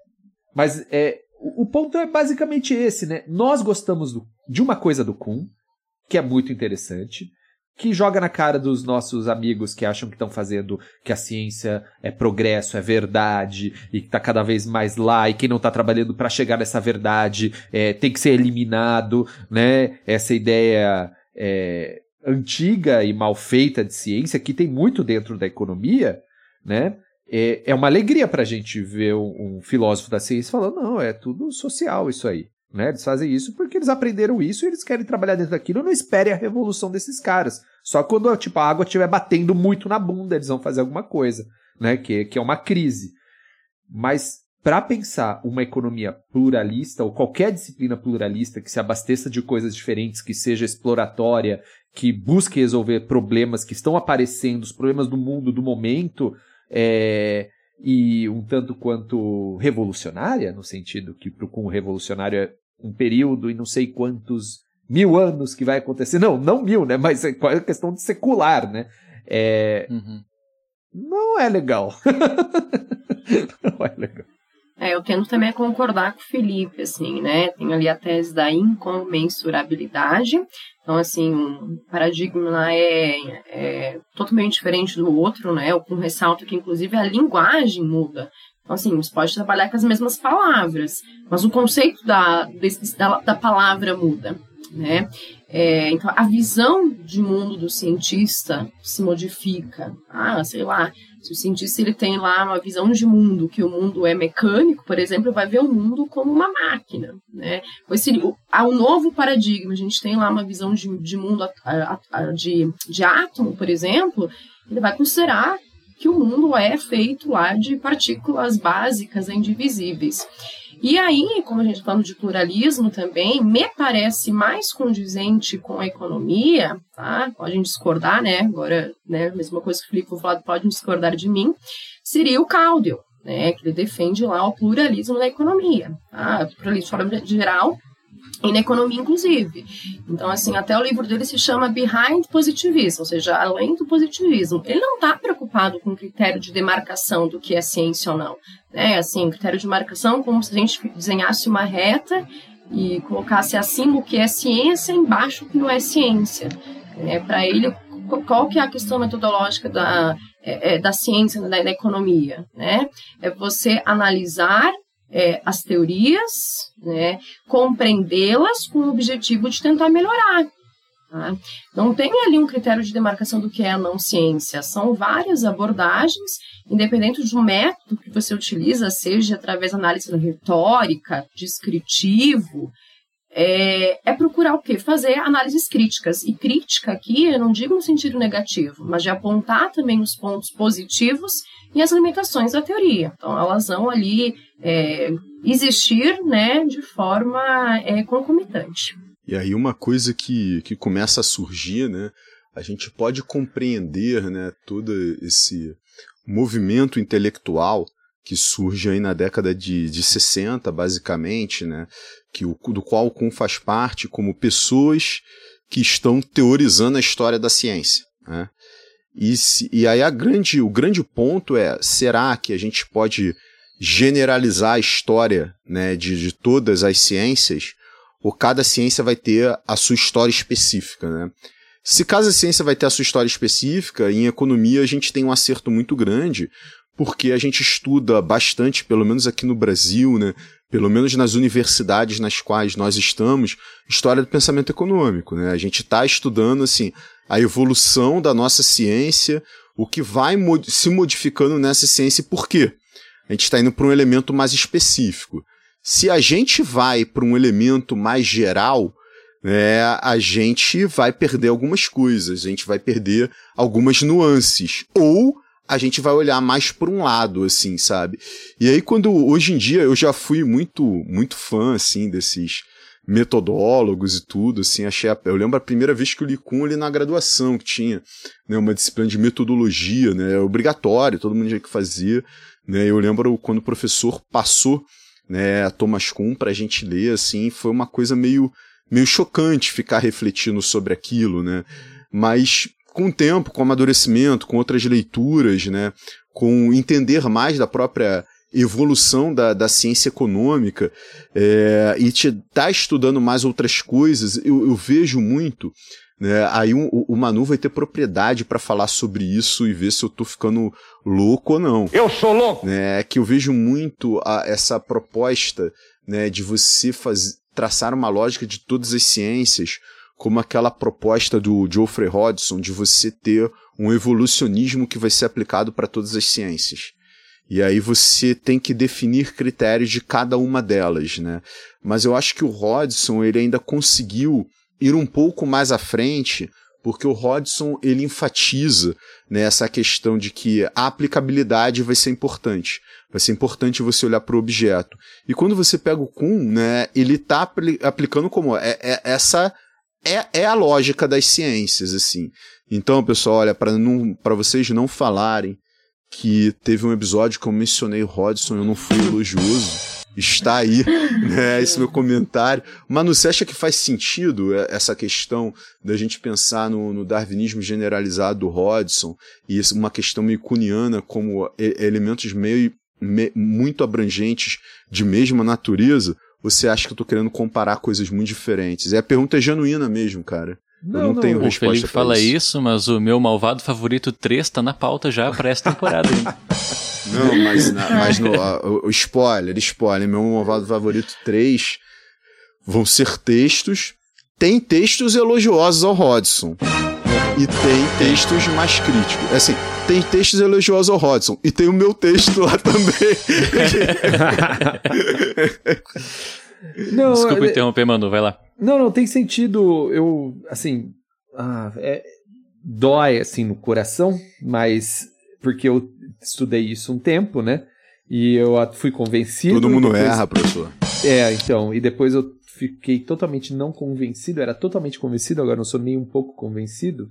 [SPEAKER 3] Mas é, o, ponto é basicamente esse, né? Nós gostamos do, de uma coisa do Kuhn, que é muito interessante, que joga na cara dos nossos amigos que acham que estão fazendo que a ciência é progresso, é verdade e que está cada vez mais lá e quem não está trabalhando para chegar nessa verdade é, tem que ser eliminado, né? Essa ideia é, antiga e mal feita de ciência que tem muito dentro da economia, né? É, é uma alegria para a gente ver um, um filósofo da ciência falando não, é tudo social isso aí. Né? Eles fazem isso porque eles aprenderam isso e eles querem trabalhar dentro daquilo. Não espere a revolução desses caras. Só quando tipo, a água estiver batendo muito na bunda, eles vão fazer alguma coisa, né? Que, que é uma crise. Mas para pensar uma economia pluralista, ou qualquer disciplina pluralista que se abasteça de coisas diferentes, que seja exploratória, que busque resolver problemas que estão aparecendo, os problemas do mundo, do momento, é, e um tanto quanto revolucionária, no sentido que para o revolucionário é um período e não sei quantos mil anos que vai acontecer. Não, não mil, né? Mas é questão de secular, né? É... Uhum. Não é legal. não é legal.
[SPEAKER 4] É, eu tento também concordar com o Felipe, assim, né? Tem ali a tese da incomensurabilidade. Então, assim, um paradigma é, é totalmente diferente do outro, né? Eu ressalto que, inclusive, a linguagem muda. Então, assim, você pode trabalhar com as mesmas palavras, mas o conceito da, da, da palavra muda né? É, então, a visão de mundo do cientista se modifica. Ah, sei lá, se o cientista ele tem lá uma visão de mundo, que o mundo é mecânico, por exemplo, vai ver o mundo como uma máquina, né? Pois seria, há um novo paradigma, a gente tem lá uma visão de, de mundo de, de átomo, por exemplo, ele vai considerar que o mundo é feito lá de partículas básicas indivisíveis. E aí, como a gente está falando de pluralismo também, me parece mais condizente com a economia, tá? Podem discordar, né? Agora, né, mesma coisa que o Felipe falou, podem discordar de mim, seria o Caldwell, né? Que ele defende lá o pluralismo da economia, tá? O pluralismo de forma geral, e na economia, inclusive. Então, assim, até o livro dele se chama Behind Positivism, ou seja, além do positivismo. Ele não está preocupado com o critério de demarcação do que é ciência ou não. Né? Assim, critério de marcação como se a gente desenhasse uma reta e colocasse acima o que é ciência, embaixo o que não é ciência. É, Para ele, qual que é a questão metodológica da, é, é, da ciência, da, da economia? Né? É você analisar é, as teorias, né, compreendê-las com o objetivo de tentar melhorar. Tá? Não tem ali um critério de demarcação do que é a não ciência, são várias abordagens, independente do método que você utiliza, seja através da análise retórica, descritivo, é, é, procurar o quê? Fazer análises críticas. E crítica aqui, eu não digo no sentido negativo, mas de apontar também os pontos positivos e as limitações da teoria. Então, elas vão ali é, existir né, de forma é, concomitante.
[SPEAKER 2] E aí uma coisa que, que começa a surgir, né? A gente pode compreender né, todo esse movimento intelectual que surge aí na década de, de 60, basicamente, né, que o, do qual o Kuhn faz parte como pessoas que estão teorizando a história da ciência. Né? E, se, e aí a grande, o grande ponto é, será que a gente pode generalizar a história né, de, de todas as ciências? ou cada ciência vai ter a sua história específica, né? Se cada ciência vai ter a sua história específica, em economia a gente tem um acerto muito grande, porque a gente estuda bastante, pelo menos aqui no Brasil, né? Pelo menos nas universidades nas quais nós estamos, história do pensamento econômico, né? A gente está estudando, assim, a evolução da nossa ciência, o que vai mod se modificando nessa ciência e por quê. A gente está indo para um elemento mais específico. Se a gente vai para um elemento mais geral, né, a gente vai perder algumas coisas, a gente vai perder algumas nuances. Ou a gente vai olhar mais por um lado, assim, sabe? E aí, quando hoje em dia eu já fui muito, muito fã, assim, desses metodólogos e tudo, assim, achei. Eu lembro a primeira vez que eu li com ali na graduação, que tinha né, uma disciplina de metodologia, né? Obrigatório, todo mundo tinha que fazer. Né? Eu lembro quando o professor passou né, a Thomas Kuhn para a gente ler, assim, foi uma coisa meio, meio chocante ficar refletindo sobre aquilo, né? Mas com o tempo, com o amadurecimento, com outras leituras, né, com entender mais da própria evolução da, da ciência econômica é, e te tá estudando mais outras coisas, eu, eu vejo muito né? Aí um, o Manu vai ter propriedade para falar sobre isso e ver se eu tô ficando louco ou não.
[SPEAKER 5] Eu sou louco!
[SPEAKER 2] Né? Que eu vejo muito a, essa proposta né, de você faz, traçar uma lógica de todas as ciências, como aquela proposta do Geoffrey Hodgson de você ter um evolucionismo que vai ser aplicado para todas as ciências. E aí você tem que definir critérios de cada uma delas, né? Mas eu acho que o Hodgson ele ainda conseguiu ir um pouco mais à frente, porque o Hodgson ele enfatiza né, essa questão de que a aplicabilidade vai ser importante. Vai ser importante você olhar para o objeto. E quando você pega o Kuhn, né, ele está apl aplicando como é, é, essa é, é a lógica das ciências, assim. Então, pessoal, olha, para vocês não falarem que teve um episódio que eu mencionei o Hodgson, eu não fui elogioso está aí, né, esse meu comentário. Manu, você acha que faz sentido essa questão da gente pensar no, no darwinismo generalizado do Hodgson e uma questão meio cuniana como elementos meio me, muito abrangentes de mesma natureza? Você acha que eu estou querendo comparar coisas muito diferentes? É a pergunta é genuína mesmo, cara. Não, eu não, não tenho
[SPEAKER 1] o
[SPEAKER 2] resposta.
[SPEAKER 1] O Felipe fala isso. isso. mas o meu malvado favorito 3 tá na pauta já para essa temporada.
[SPEAKER 2] não, mas, na, mas no, o, o, spoiler, spoiler, meu malvado favorito 3 vão ser textos. Tem textos elogiosos ao Hodgson. E tem textos mais críticos. É assim, tem textos elogiosos ao Hodgson. E tem o meu texto lá também.
[SPEAKER 1] não, Desculpa é... interromper, Manu, vai lá.
[SPEAKER 3] Não, não, tem sentido. Eu, assim. Ah, é, dói, assim, no coração, mas. Porque eu estudei isso um tempo, né? E eu fui convencido.
[SPEAKER 2] Todo mundo
[SPEAKER 3] depois...
[SPEAKER 2] erra, professor.
[SPEAKER 3] É, então. E depois eu fiquei totalmente não convencido, era totalmente convencido, agora não sou nem um pouco convencido.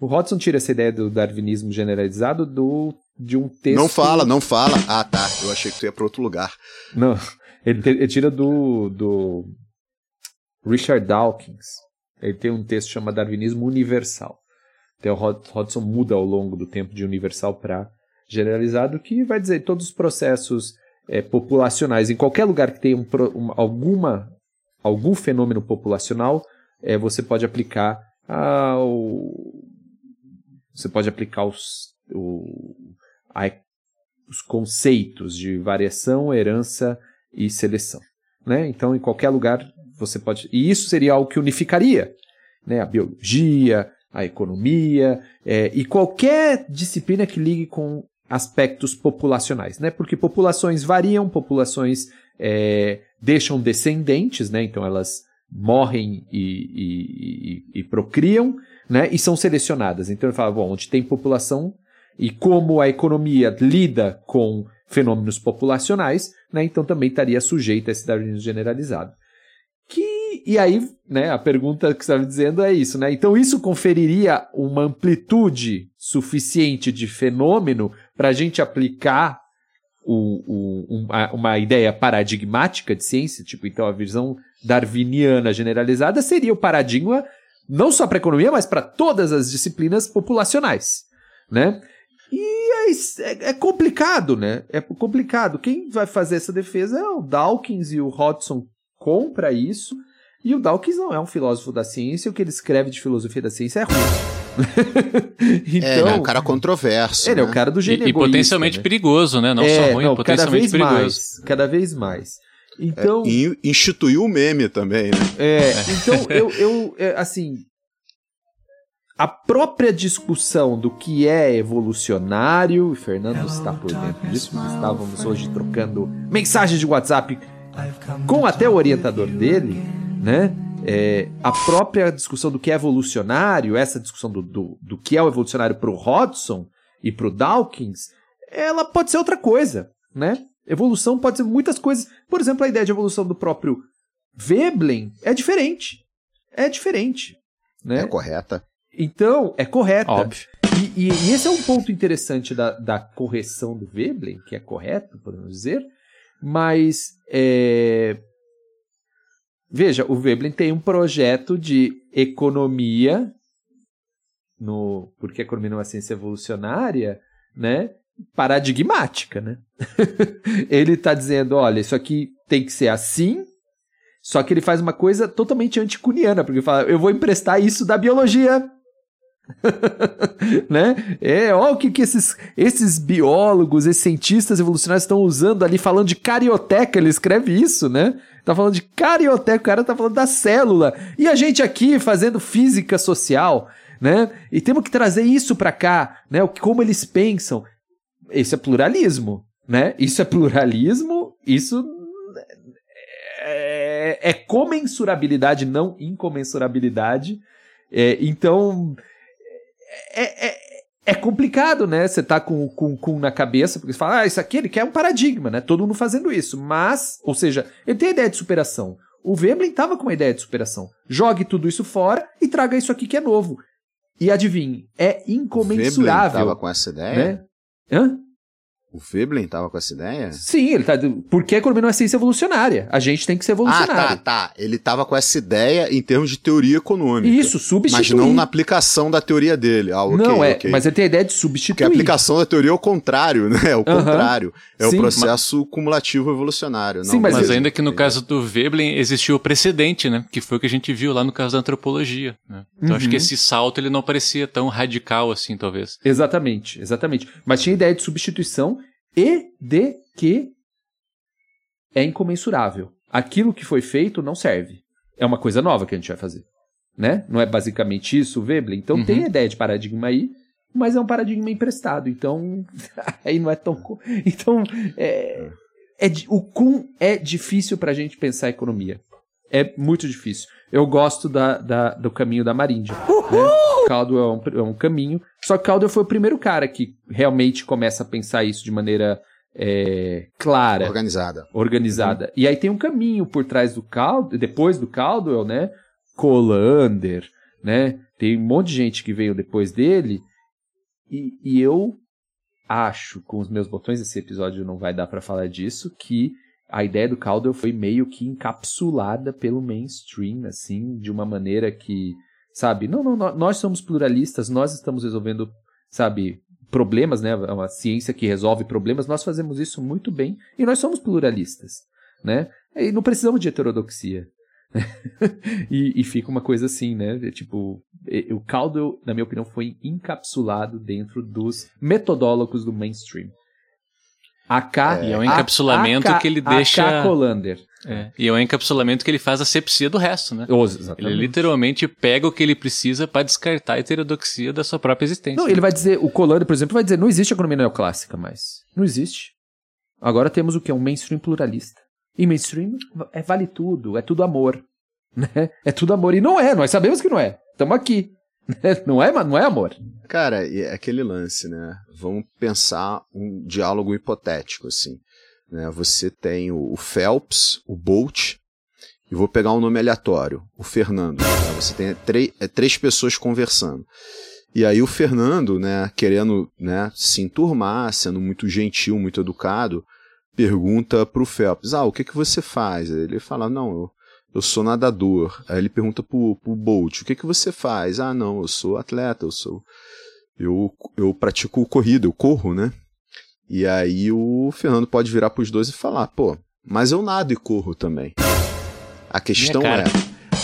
[SPEAKER 3] O Hodgson tira essa ideia do darwinismo generalizado do, de um texto.
[SPEAKER 2] Não fala, não fala. Ah, tá. Eu achei que tu ia para outro lugar.
[SPEAKER 3] Não. Ele, ele, tira do, do Richard Dawkins. Ele tem um texto chamado Darwinismo Universal. Então, Hodgson muda ao longo do tempo de universal para generalizado, que vai dizer todos os processos é, populacionais, em qualquer lugar que tenha um, alguma, algum fenômeno populacional, é, você pode aplicar ao, você pode aplicar os, o, a, os conceitos de variação, herança e seleção. Né? Então, em qualquer lugar você pode. E isso seria algo que unificaria né? a biologia, a economia é, e qualquer disciplina que ligue com aspectos populacionais, né? Porque populações variam, populações é, deixam descendentes, né? Então elas morrem e, e, e, e, procriam, né? E são selecionadas. Então ele fala, bom, onde tem população e como a economia lida com fenômenos populacionais, né? Então também estaria sujeito a esse darwinismo generalizado. Que, e aí, né, a pergunta que você estava dizendo é isso, né? Então isso conferiria uma amplitude suficiente de fenômeno para a gente aplicar o, o, uma, uma ideia paradigmática de ciência, tipo, então a visão darwiniana generalizada seria o paradigma não só para a economia, mas para todas as disciplinas populacionais, né? E é, é, é, complicado, né? É complicado. Quem vai fazer essa defesa é o Dawkins e o Hodgson compra isso. E o Dawkins não é um filósofo da ciência, o que ele escreve de filosofia da ciência é ruim.
[SPEAKER 2] então, é, ele é um cara controverso.
[SPEAKER 3] Ele
[SPEAKER 2] né?
[SPEAKER 3] é o cara do gênio
[SPEAKER 1] E, e potencialmente
[SPEAKER 3] né?
[SPEAKER 1] perigoso, né? Não
[SPEAKER 3] é,
[SPEAKER 1] só ruim,
[SPEAKER 3] não,
[SPEAKER 1] potencialmente
[SPEAKER 3] cada vez
[SPEAKER 1] perigoso.
[SPEAKER 3] Mais, cada vez mais. Então,
[SPEAKER 2] é, e instituiu o meme também, né?
[SPEAKER 3] É, então eu, eu é, assim, a própria discussão do que é evolucionário, e Fernando está por dentro disso, porque estávamos hoje trocando mensagens de WhatsApp com até o orientador dele, né? É, a própria discussão do que é evolucionário, essa discussão do, do, do que é o evolucionário para o Hodgson e para o Dawkins, ela pode ser outra coisa, né? Evolução pode ser muitas coisas. Por exemplo, a ideia de evolução do próprio Veblen é diferente. É diferente. Né?
[SPEAKER 2] É correta.
[SPEAKER 3] Então, é correta.
[SPEAKER 1] Óbvio.
[SPEAKER 3] E, e, e, esse é um ponto interessante da, da correção do Veblen, que é correto, podemos dizer, mas é... veja, o Veblen tem um projeto de economia, no porque a economia não é ciência evolucionária, né? paradigmática, né? ele está dizendo, olha, isso aqui tem que ser assim, só que ele faz uma coisa totalmente anticuniana, porque ele fala, eu vou emprestar isso da biologia. né? É, olha o que, que esses, esses biólogos, esses cientistas evolucionários estão usando ali, falando de carioteca, ele escreve isso, né? Tá falando de carioteca, o cara tá falando da célula. E a gente aqui fazendo física social, né? E temos que trazer isso para cá, né? Como eles pensam. Isso é pluralismo, né? Isso é pluralismo, isso é, é comensurabilidade, não incomensurabilidade. É, então, é, é, é, complicado, né? Você tá com, com, com na cabeça, porque você fala, ah, isso aqui ele quer um paradigma, né? Todo mundo fazendo isso. Mas, ou seja, ele tem a ideia de superação. O Veblen estava com uma ideia de superação. Jogue tudo isso fora e traga isso aqui que é novo. E adivinhe, é incomensurável.
[SPEAKER 2] O Veblen com essa ideia?
[SPEAKER 3] Né? Hã?
[SPEAKER 2] O Veblen tava com essa ideia?
[SPEAKER 3] Sim, ele tá. Porque a economia não é ciência evolucionária. A gente tem que ser evolucionário.
[SPEAKER 2] Ah, tá, tá. Ele tava com essa ideia em termos de teoria econômica.
[SPEAKER 3] Isso, substituir.
[SPEAKER 2] Mas não na aplicação da teoria dele. Ah, ok,
[SPEAKER 3] não, é,
[SPEAKER 2] okay.
[SPEAKER 3] mas ele tem a ideia de substituir.
[SPEAKER 2] Porque a aplicação da teoria é o contrário, né? É o contrário. É
[SPEAKER 3] Sim,
[SPEAKER 2] o processo cumulativo evolucionário.
[SPEAKER 3] Sim,
[SPEAKER 2] não
[SPEAKER 3] mas
[SPEAKER 1] Mas
[SPEAKER 2] mesmo.
[SPEAKER 1] ainda que no caso do Veblen existiu o precedente, né? Que foi o que a gente viu lá no caso da antropologia. Né? Então acho
[SPEAKER 3] Uhum.
[SPEAKER 1] que esse salto ele não parecia tão radical assim, talvez.
[SPEAKER 3] Exatamente, exatamente. Mas tinha a ideia de substituição e de que é incomensurável. Aquilo que foi feito não serve. É uma coisa nova que a gente vai fazer. Né? Não é basicamente isso, Veblen? Então
[SPEAKER 1] Uhum.
[SPEAKER 3] tem a ideia de paradigma aí, mas é um paradigma emprestado. Então, aí não é tão. Então, é, é, o cum é difícil para a gente pensar a economia. É muito difícil. Eu gosto da, da- do caminho da Maríndia. Né? Caldwell é um, é um caminho. Só que Caldwell foi o primeiro cara que realmente começa a pensar isso de maneira é, clara
[SPEAKER 2] Organizada.
[SPEAKER 3] organizada. E aí tem um caminho por trás do Caldwell, depois do Caldwell, né? Colander, né? Tem um monte de gente que veio depois dele. E, e eu acho, com os meus botões, esse episódio não vai dar pra falar disso, que a ideia do Caldwell foi meio que encapsulada pelo mainstream, assim, de uma maneira que, sabe, não, não, nó- nós somos pluralistas, nós estamos resolvendo, sabe, problemas, né? É uma ciência que resolve problemas, nós fazemos isso muito bem e nós somos pluralistas, né? E não precisamos de heterodoxia. e, e fica uma coisa assim, né? É Tipo, o Caldwell, na minha opinião, foi encapsulado dentro dos metodólogos do mainstream. AK,
[SPEAKER 1] E é um encapsulamento
[SPEAKER 3] AK
[SPEAKER 1] que ele deixa-
[SPEAKER 3] AK Colander.
[SPEAKER 1] É. E é um encapsulamento que ele faz a sepsia do resto, né?
[SPEAKER 3] Oh,
[SPEAKER 1] Ele
[SPEAKER 3] exatamente.
[SPEAKER 1] literalmente pega o que ele precisa para descartar a heterodoxia da sua própria existência.
[SPEAKER 3] Não, ele vai dizer, o Colander, por exemplo, vai dizer, não existe economia neoclássica mais. Não existe. Agora temos o que? Um mainstream pluralista. E mainstream é vale tudo, é tudo amor. Né? É tudo amor. E não é, nós sabemos que não é. Estamos aqui. Não é, não é amor.
[SPEAKER 2] Cara, é aquele lance, né? Vamos pensar um diálogo hipotético, assim. Né? Você tem o Phelps, o Bolt, e vou pegar um nome aleatório, o Fernando. né? Você tem três- é, três pessoas conversando. E aí o Fernando, né, querendo né, se enturmar, sendo muito gentil, muito educado, pergunta pro Phelps, ah, o que, que você faz? Ele fala, não, eu, eu sou nadador. Aí ele pergunta pro, pro Bolt, o que, que você faz? Ah, não, eu sou atleta, eu sou... Eu, eu pratico corrida, eu corro, né? E aí o Fernando pode virar pros dois e falar, pô, mas eu nado e corro também. A questão é.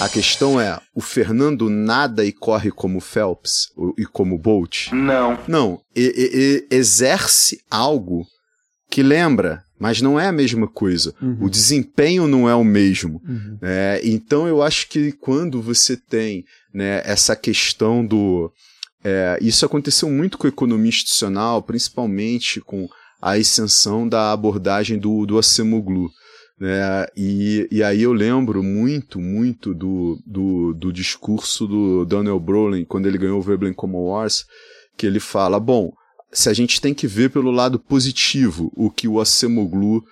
[SPEAKER 2] A questão é, o Fernando nada e corre como Phelps e como Bolt?
[SPEAKER 5] Não.
[SPEAKER 2] Não, e, e, exerce algo que lembra, mas não é a mesma coisa. Uhum. O desempenho não é o mesmo. Uhum. É, então eu acho que quando você tem né, essa questão do. É, isso aconteceu muito com a economia institucional, principalmente com a extensão da abordagem do, do Acemoglu. Né? E, e aí eu lembro muito, muito do, do, do discurso do Daniel Brolin, quando ele ganhou o Veblen Common Wars, que ele fala, bom, se a gente tem que ver pelo lado positivo o que o Acemoglu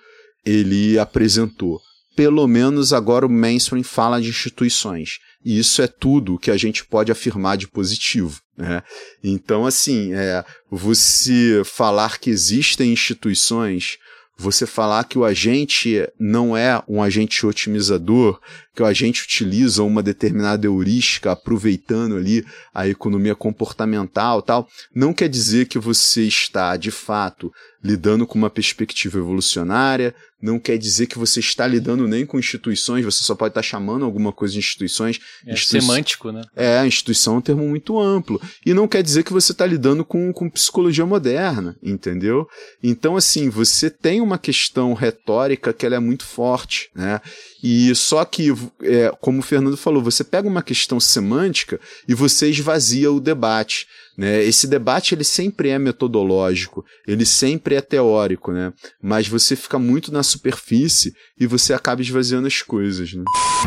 [SPEAKER 2] ele apresentou. Pelo menos agora o mainstream fala de instituições. E isso é tudo que a gente pode afirmar de positivo. Né? Então, assim, é, você falar que existem instituições você falar que o agente não é um agente otimizador, que o agente utiliza uma determinada heurística aproveitando ali a economia comportamental tal, não quer dizer que você está, de fato, lidando com uma perspectiva evolucionária, não quer dizer que você está lidando nem com instituições, você só pode estar chamando alguma coisa de instituições.
[SPEAKER 1] É Institui semântico, né?
[SPEAKER 2] É, instituição é um termo muito amplo. E não quer dizer que você está lidando com, com psicologia moderna, entendeu? Então, assim, você tem uma questão retórica que ela é muito forte, né? E só que, é, como o Fernando falou, você pega uma questão semântica e você esvazia o debate. Né? Esse debate ele sempre é metodológico, ele sempre é teórico, né? mas você fica muito na superfície e você acaba esvaziando as coisas. Né?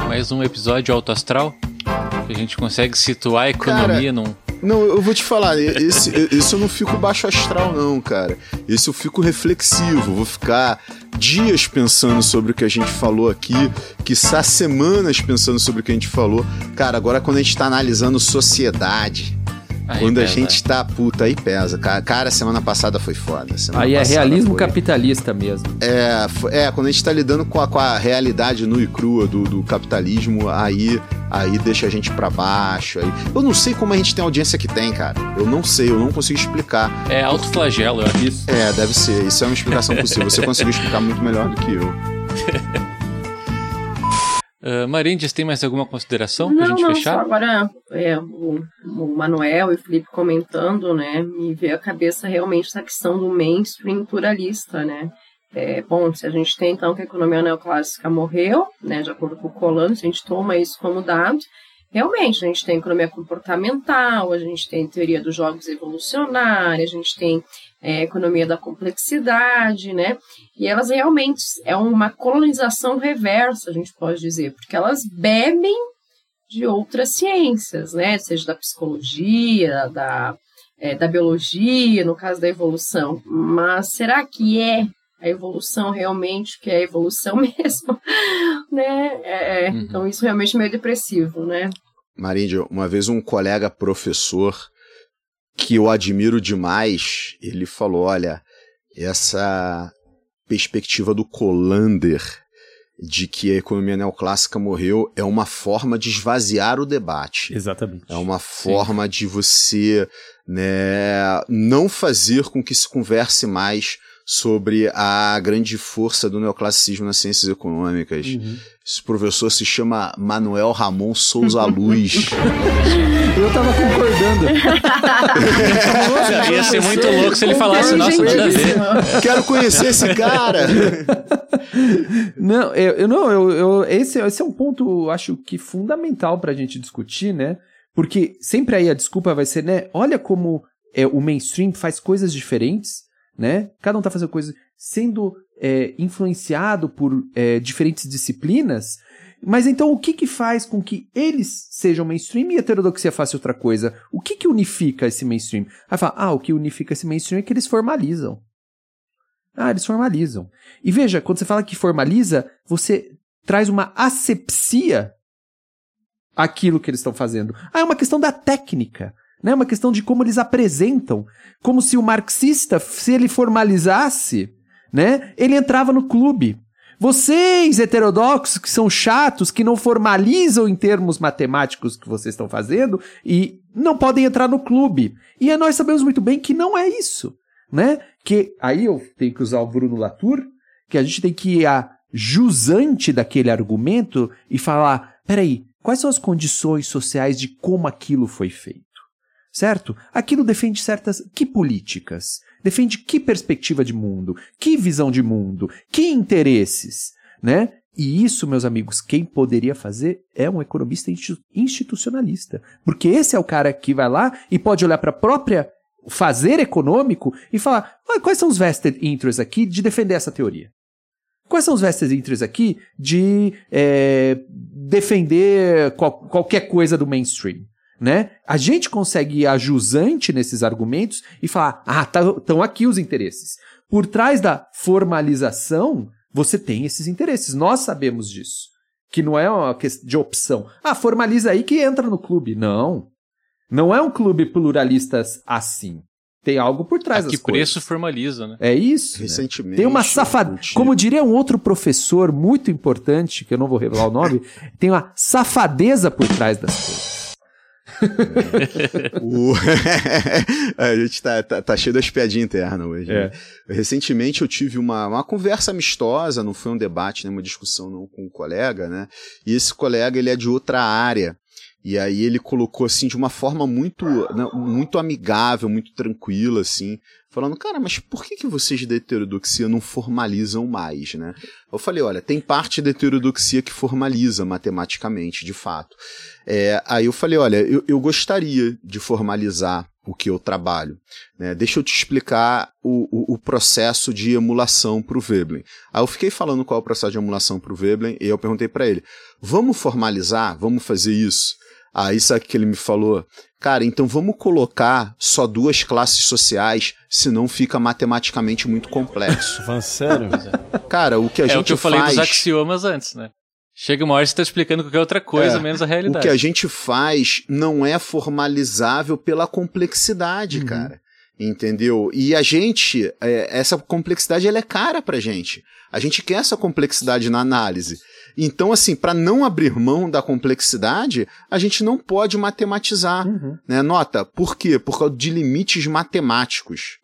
[SPEAKER 1] Mais um episódio alto astral? Que a gente consegue situar a economia cara, num.
[SPEAKER 2] Não, eu vou te falar, esse, esse eu não fico baixo astral, não, cara. Esse eu fico reflexivo, vou ficar dias pensando sobre o que a gente falou aqui, quiçá semanas pensando sobre o que a gente falou. Cara, agora quando a gente tá analisando sociedade, Aí Quando pesa. a gente tá puta, aí pesa. Cara, semana passada foi foda. Semana
[SPEAKER 3] aí é realismo foi... capitalista mesmo.
[SPEAKER 2] É, é, quando a gente tá lidando com a, com a realidade nua e crua do, do capitalismo, aí, aí deixa a gente pra baixo. Aí... Eu não sei como a gente tem a audiência que tem, cara. Eu não sei, eu não consigo explicar.
[SPEAKER 1] É autoflagelo, é
[SPEAKER 2] isso? É, deve ser. Isso é uma explicação possível. Você conseguiu explicar muito melhor do que eu.
[SPEAKER 1] Uh, Marindes, tem mais alguma consideração para a gente
[SPEAKER 4] não,
[SPEAKER 1] fechar?
[SPEAKER 4] Só agora é, o, o, Manuel e o Felipe comentando, né, me veio a cabeça realmente essa questão do mainstream pluralista, né. É, bom, se a gente tem então que a economia neoclássica morreu, né, de acordo com o Colano, se a gente toma isso como dado, realmente a gente tem economia comportamental, a gente tem teoria dos jogos evolucionária, a gente tem é, economia da complexidade, né? E elas realmente é uma colonização reversa, a gente pode dizer, porque elas bebem de outras ciências, né? Seja da psicologia, da, é, da biologia, no caso da evolução. Mas será que é a evolução realmente que é a evolução mesmo, né? É, é, uhum. Então isso realmente é meio depressivo, né?
[SPEAKER 2] Maríndia, uma vez um colega professor que eu admiro demais, ele falou: olha, essa perspectiva do Colander de que a economia neoclássica morreu é uma forma de esvaziar o debate.
[SPEAKER 3] Exatamente.
[SPEAKER 2] É uma forma Sim. de você né, não fazer com que se converse mais sobre a grande força do neoclassicismo nas ciências econômicas. Uhum. Esse professor se chama Manuel Ramon Souza Luz.
[SPEAKER 3] Eu tava concordando.
[SPEAKER 1] Nossa, Ia ser muito louco se ele falasse, nossa, nada a ver.
[SPEAKER 2] Quero conhecer esse cara.
[SPEAKER 3] Não, eu, eu não, eu, eu, esse, esse é um ponto, acho que fundamental pra gente discutir, né? Porque sempre aí a desculpa vai ser, né? Olha como é, o mainstream faz coisas diferentes né? Cada um está fazendo coisas, sendo é, influenciado por é, diferentes disciplinas. Mas então o que, que faz com que eles sejam mainstream e a heterodoxia faça outra coisa? O que, que unifica esse mainstream? Aí fala, ah, o que unifica esse mainstream é que eles formalizam. Ah, eles formalizam. E veja, quando você fala que formaliza, você traz uma asepsia àquilo que eles estão fazendo. Ah, é uma questão da técnica. Né? Uma questão de como eles apresentam. Como se o marxista, se ele formalizasse, né, ele entrava no clube. Vocês, heterodoxos, que são chatos, que não formalizam em termos matemáticos que vocês estão fazendo e não podem entrar no clube. E nós sabemos muito bem que não é isso, né? Que aí eu tenho que usar o Bruno Latour, que a gente tem que ir a jusante daquele argumento e falar, peraí, Quais são as condições sociais de como aquilo foi feito? Certo? Aquilo defende certas. Que políticas? Defende que perspectiva de mundo? Que visão de mundo? Que interesses? Né? E isso, meus amigos, quem poderia fazer é um economista institucionalista. Porque esse é o cara que vai lá e pode olhar para a própria fazer econômico e falar: quais são os vested interests aqui de defender essa teoria? Quais são os vested interests aqui de é, defender qual, qualquer coisa do mainstream? Né? A gente consegue ir ajusante nesses argumentos e falar: ah, estão tá, aqui os interesses. Por trás da formalização, você tem esses interesses. Nós sabemos disso. Que não é uma questão de opção. Ah, formaliza aí que entra no clube. Não. Não é um clube pluralista assim. Tem algo por trás das coisas.
[SPEAKER 1] preço formaliza, né?
[SPEAKER 3] É isso.
[SPEAKER 2] Né? Recentemente.
[SPEAKER 3] Tem uma safadeza. Como diria um outro professor muito importante, que eu não vou revelar o nome, tem uma safadeza por trás das coisas.
[SPEAKER 2] o... a gente tá, tá, tá, cheio das piadinhas internas hoje. É. Né? Recentemente eu tive uma, uma conversa amistosa, não foi um debate, nem uma discussão não, com um colega, né? E esse colega ele é de outra área. E aí ele colocou assim de uma forma muito, né, muito amigável, muito tranquila, assim, falando, cara, mas por que, que vocês da heterodoxia não formalizam mais, né? Eu falei, olha, tem parte da heterodoxia que formaliza matematicamente, de fato. É, aí eu falei, olha, eu, eu gostaria de formalizar o que eu trabalho. Né? Deixa eu te explicar o, o, o processo de emulação para o Veblen. Aí eu fiquei falando qual é o processo de emulação para o Veblen e eu perguntei para ele, vamos formalizar? Vamos fazer isso? Aí sabe o que ele me falou? Cara, então vamos colocar só duas classes sociais, senão fica matematicamente muito complexo.
[SPEAKER 3] Falando sério?
[SPEAKER 2] Cara, o que a
[SPEAKER 1] é
[SPEAKER 2] gente faz...
[SPEAKER 1] É o que eu falei dos axiomas antes, né? Chega uma hora você está explicando qualquer outra coisa, é, menos a realidade.
[SPEAKER 2] O que a gente faz não é formalizável pela complexidade, uhum. cara. Entendeu? E a gente, é, essa complexidade ela é cara pra gente. A gente quer essa complexidade na análise. Então, assim, para não abrir mão da complexidade, a gente não pode matematizar. Uhum. Né? Nota, por quê? Por causa de limites matemáticos.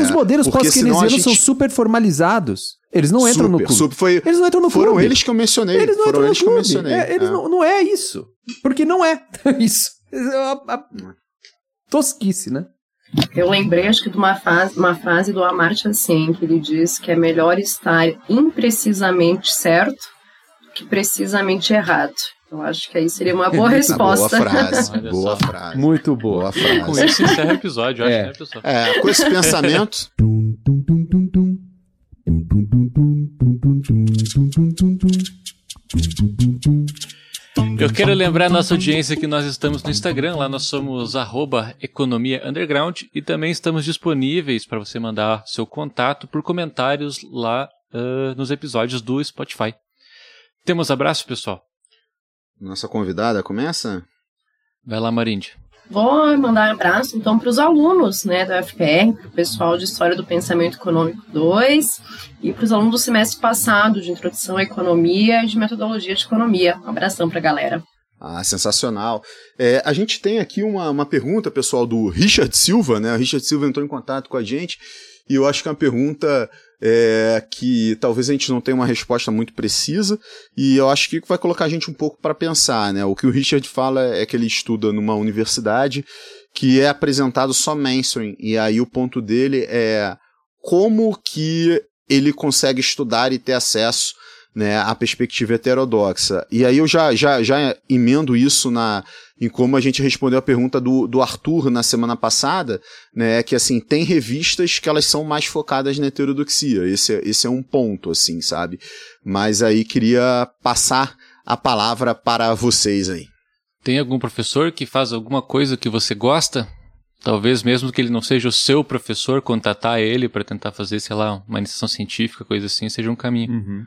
[SPEAKER 3] Os é, modelos pós-keynesianos gente... são super formalizados. Eles não entram super, no clube.
[SPEAKER 2] Super, foi,
[SPEAKER 3] eles não entram no
[SPEAKER 2] foram
[SPEAKER 3] clube.
[SPEAKER 2] eles que eu mencionei. Eles não foram eles que eu mencionei.
[SPEAKER 3] É, eles é. Não, não é isso. Porque não é isso. É a, a tosquice, né?
[SPEAKER 4] Eu lembrei, acho que de uma, fase, uma frase do Amartya Sen, que ele diz que é melhor estar imprecisamente certo que precisamente errado. Eu acho que aí seria uma boa resposta.
[SPEAKER 2] boa frase, boa frase.
[SPEAKER 3] Muito boa. boa frase.
[SPEAKER 1] Com isso encerra o episódio,
[SPEAKER 2] é.
[SPEAKER 1] acho, né, pessoal?
[SPEAKER 2] É, com esse pensamento.
[SPEAKER 1] Eu quero lembrar a nossa audiência que nós estamos no Instagram, lá nós somos arroba economia underground e também estamos disponíveis para você mandar seu contato por comentários lá uh, nos episódios do Spotify. Temos abraço, pessoal?
[SPEAKER 2] Nossa convidada começa?
[SPEAKER 1] Vai lá, Marinde.
[SPEAKER 4] Vou mandar um abraço, então, para os alunos né, da FPR, para o pessoal de História do Pensamento Econômico 2 e para os alunos do semestre passado de Introdução à Economia e de Metodologia de Economia. Um abração para a galera.
[SPEAKER 2] Ah, sensacional. É, a gente tem aqui uma, uma pergunta, pessoal, do Richard Silva, né? O Richard Silva entrou em contato com a gente e eu acho que é uma pergunta é, que talvez a gente não tenha uma resposta muito precisa, e eu acho que vai colocar a gente um pouco para pensar, né? O que o Richard fala é que ele estuda numa universidade que é apresentado só mainstream, e aí o ponto dele é como que ele consegue estudar e ter acesso né, à perspectiva heterodoxa. E aí eu já, já, já emendo isso na, em como a gente respondeu a pergunta do, do Arthur na semana passada, né, que assim, tem revistas que elas são mais focadas na heterodoxia, esse, é, esse é um ponto, assim, sabe? Mas aí queria passar a palavra para vocês aí.
[SPEAKER 1] Tem algum professor que faz alguma coisa que você gosta? Talvez mesmo que ele não seja o seu professor, contatar ele para tentar fazer, sei lá, uma iniciação científica, coisa assim, seja um caminho.
[SPEAKER 3] Uhum.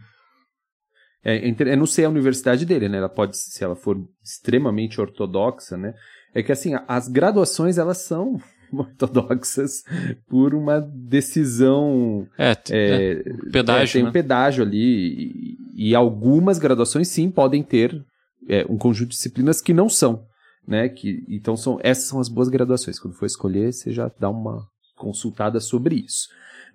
[SPEAKER 3] É, eu não sei a universidade dele, né? Ela pode, se ela for extremamente ortodoxa, né? É que assim, as graduações elas são ortodoxas por uma decisão.
[SPEAKER 1] É, é, é pedágio. É,
[SPEAKER 3] tem
[SPEAKER 1] né?
[SPEAKER 3] um pedágio ali. E, e, algumas graduações sim podem ter é, um conjunto de disciplinas que não são. Né? Que, então são, essas são as boas graduações. Quando for escolher, você já dá uma consultada sobre isso.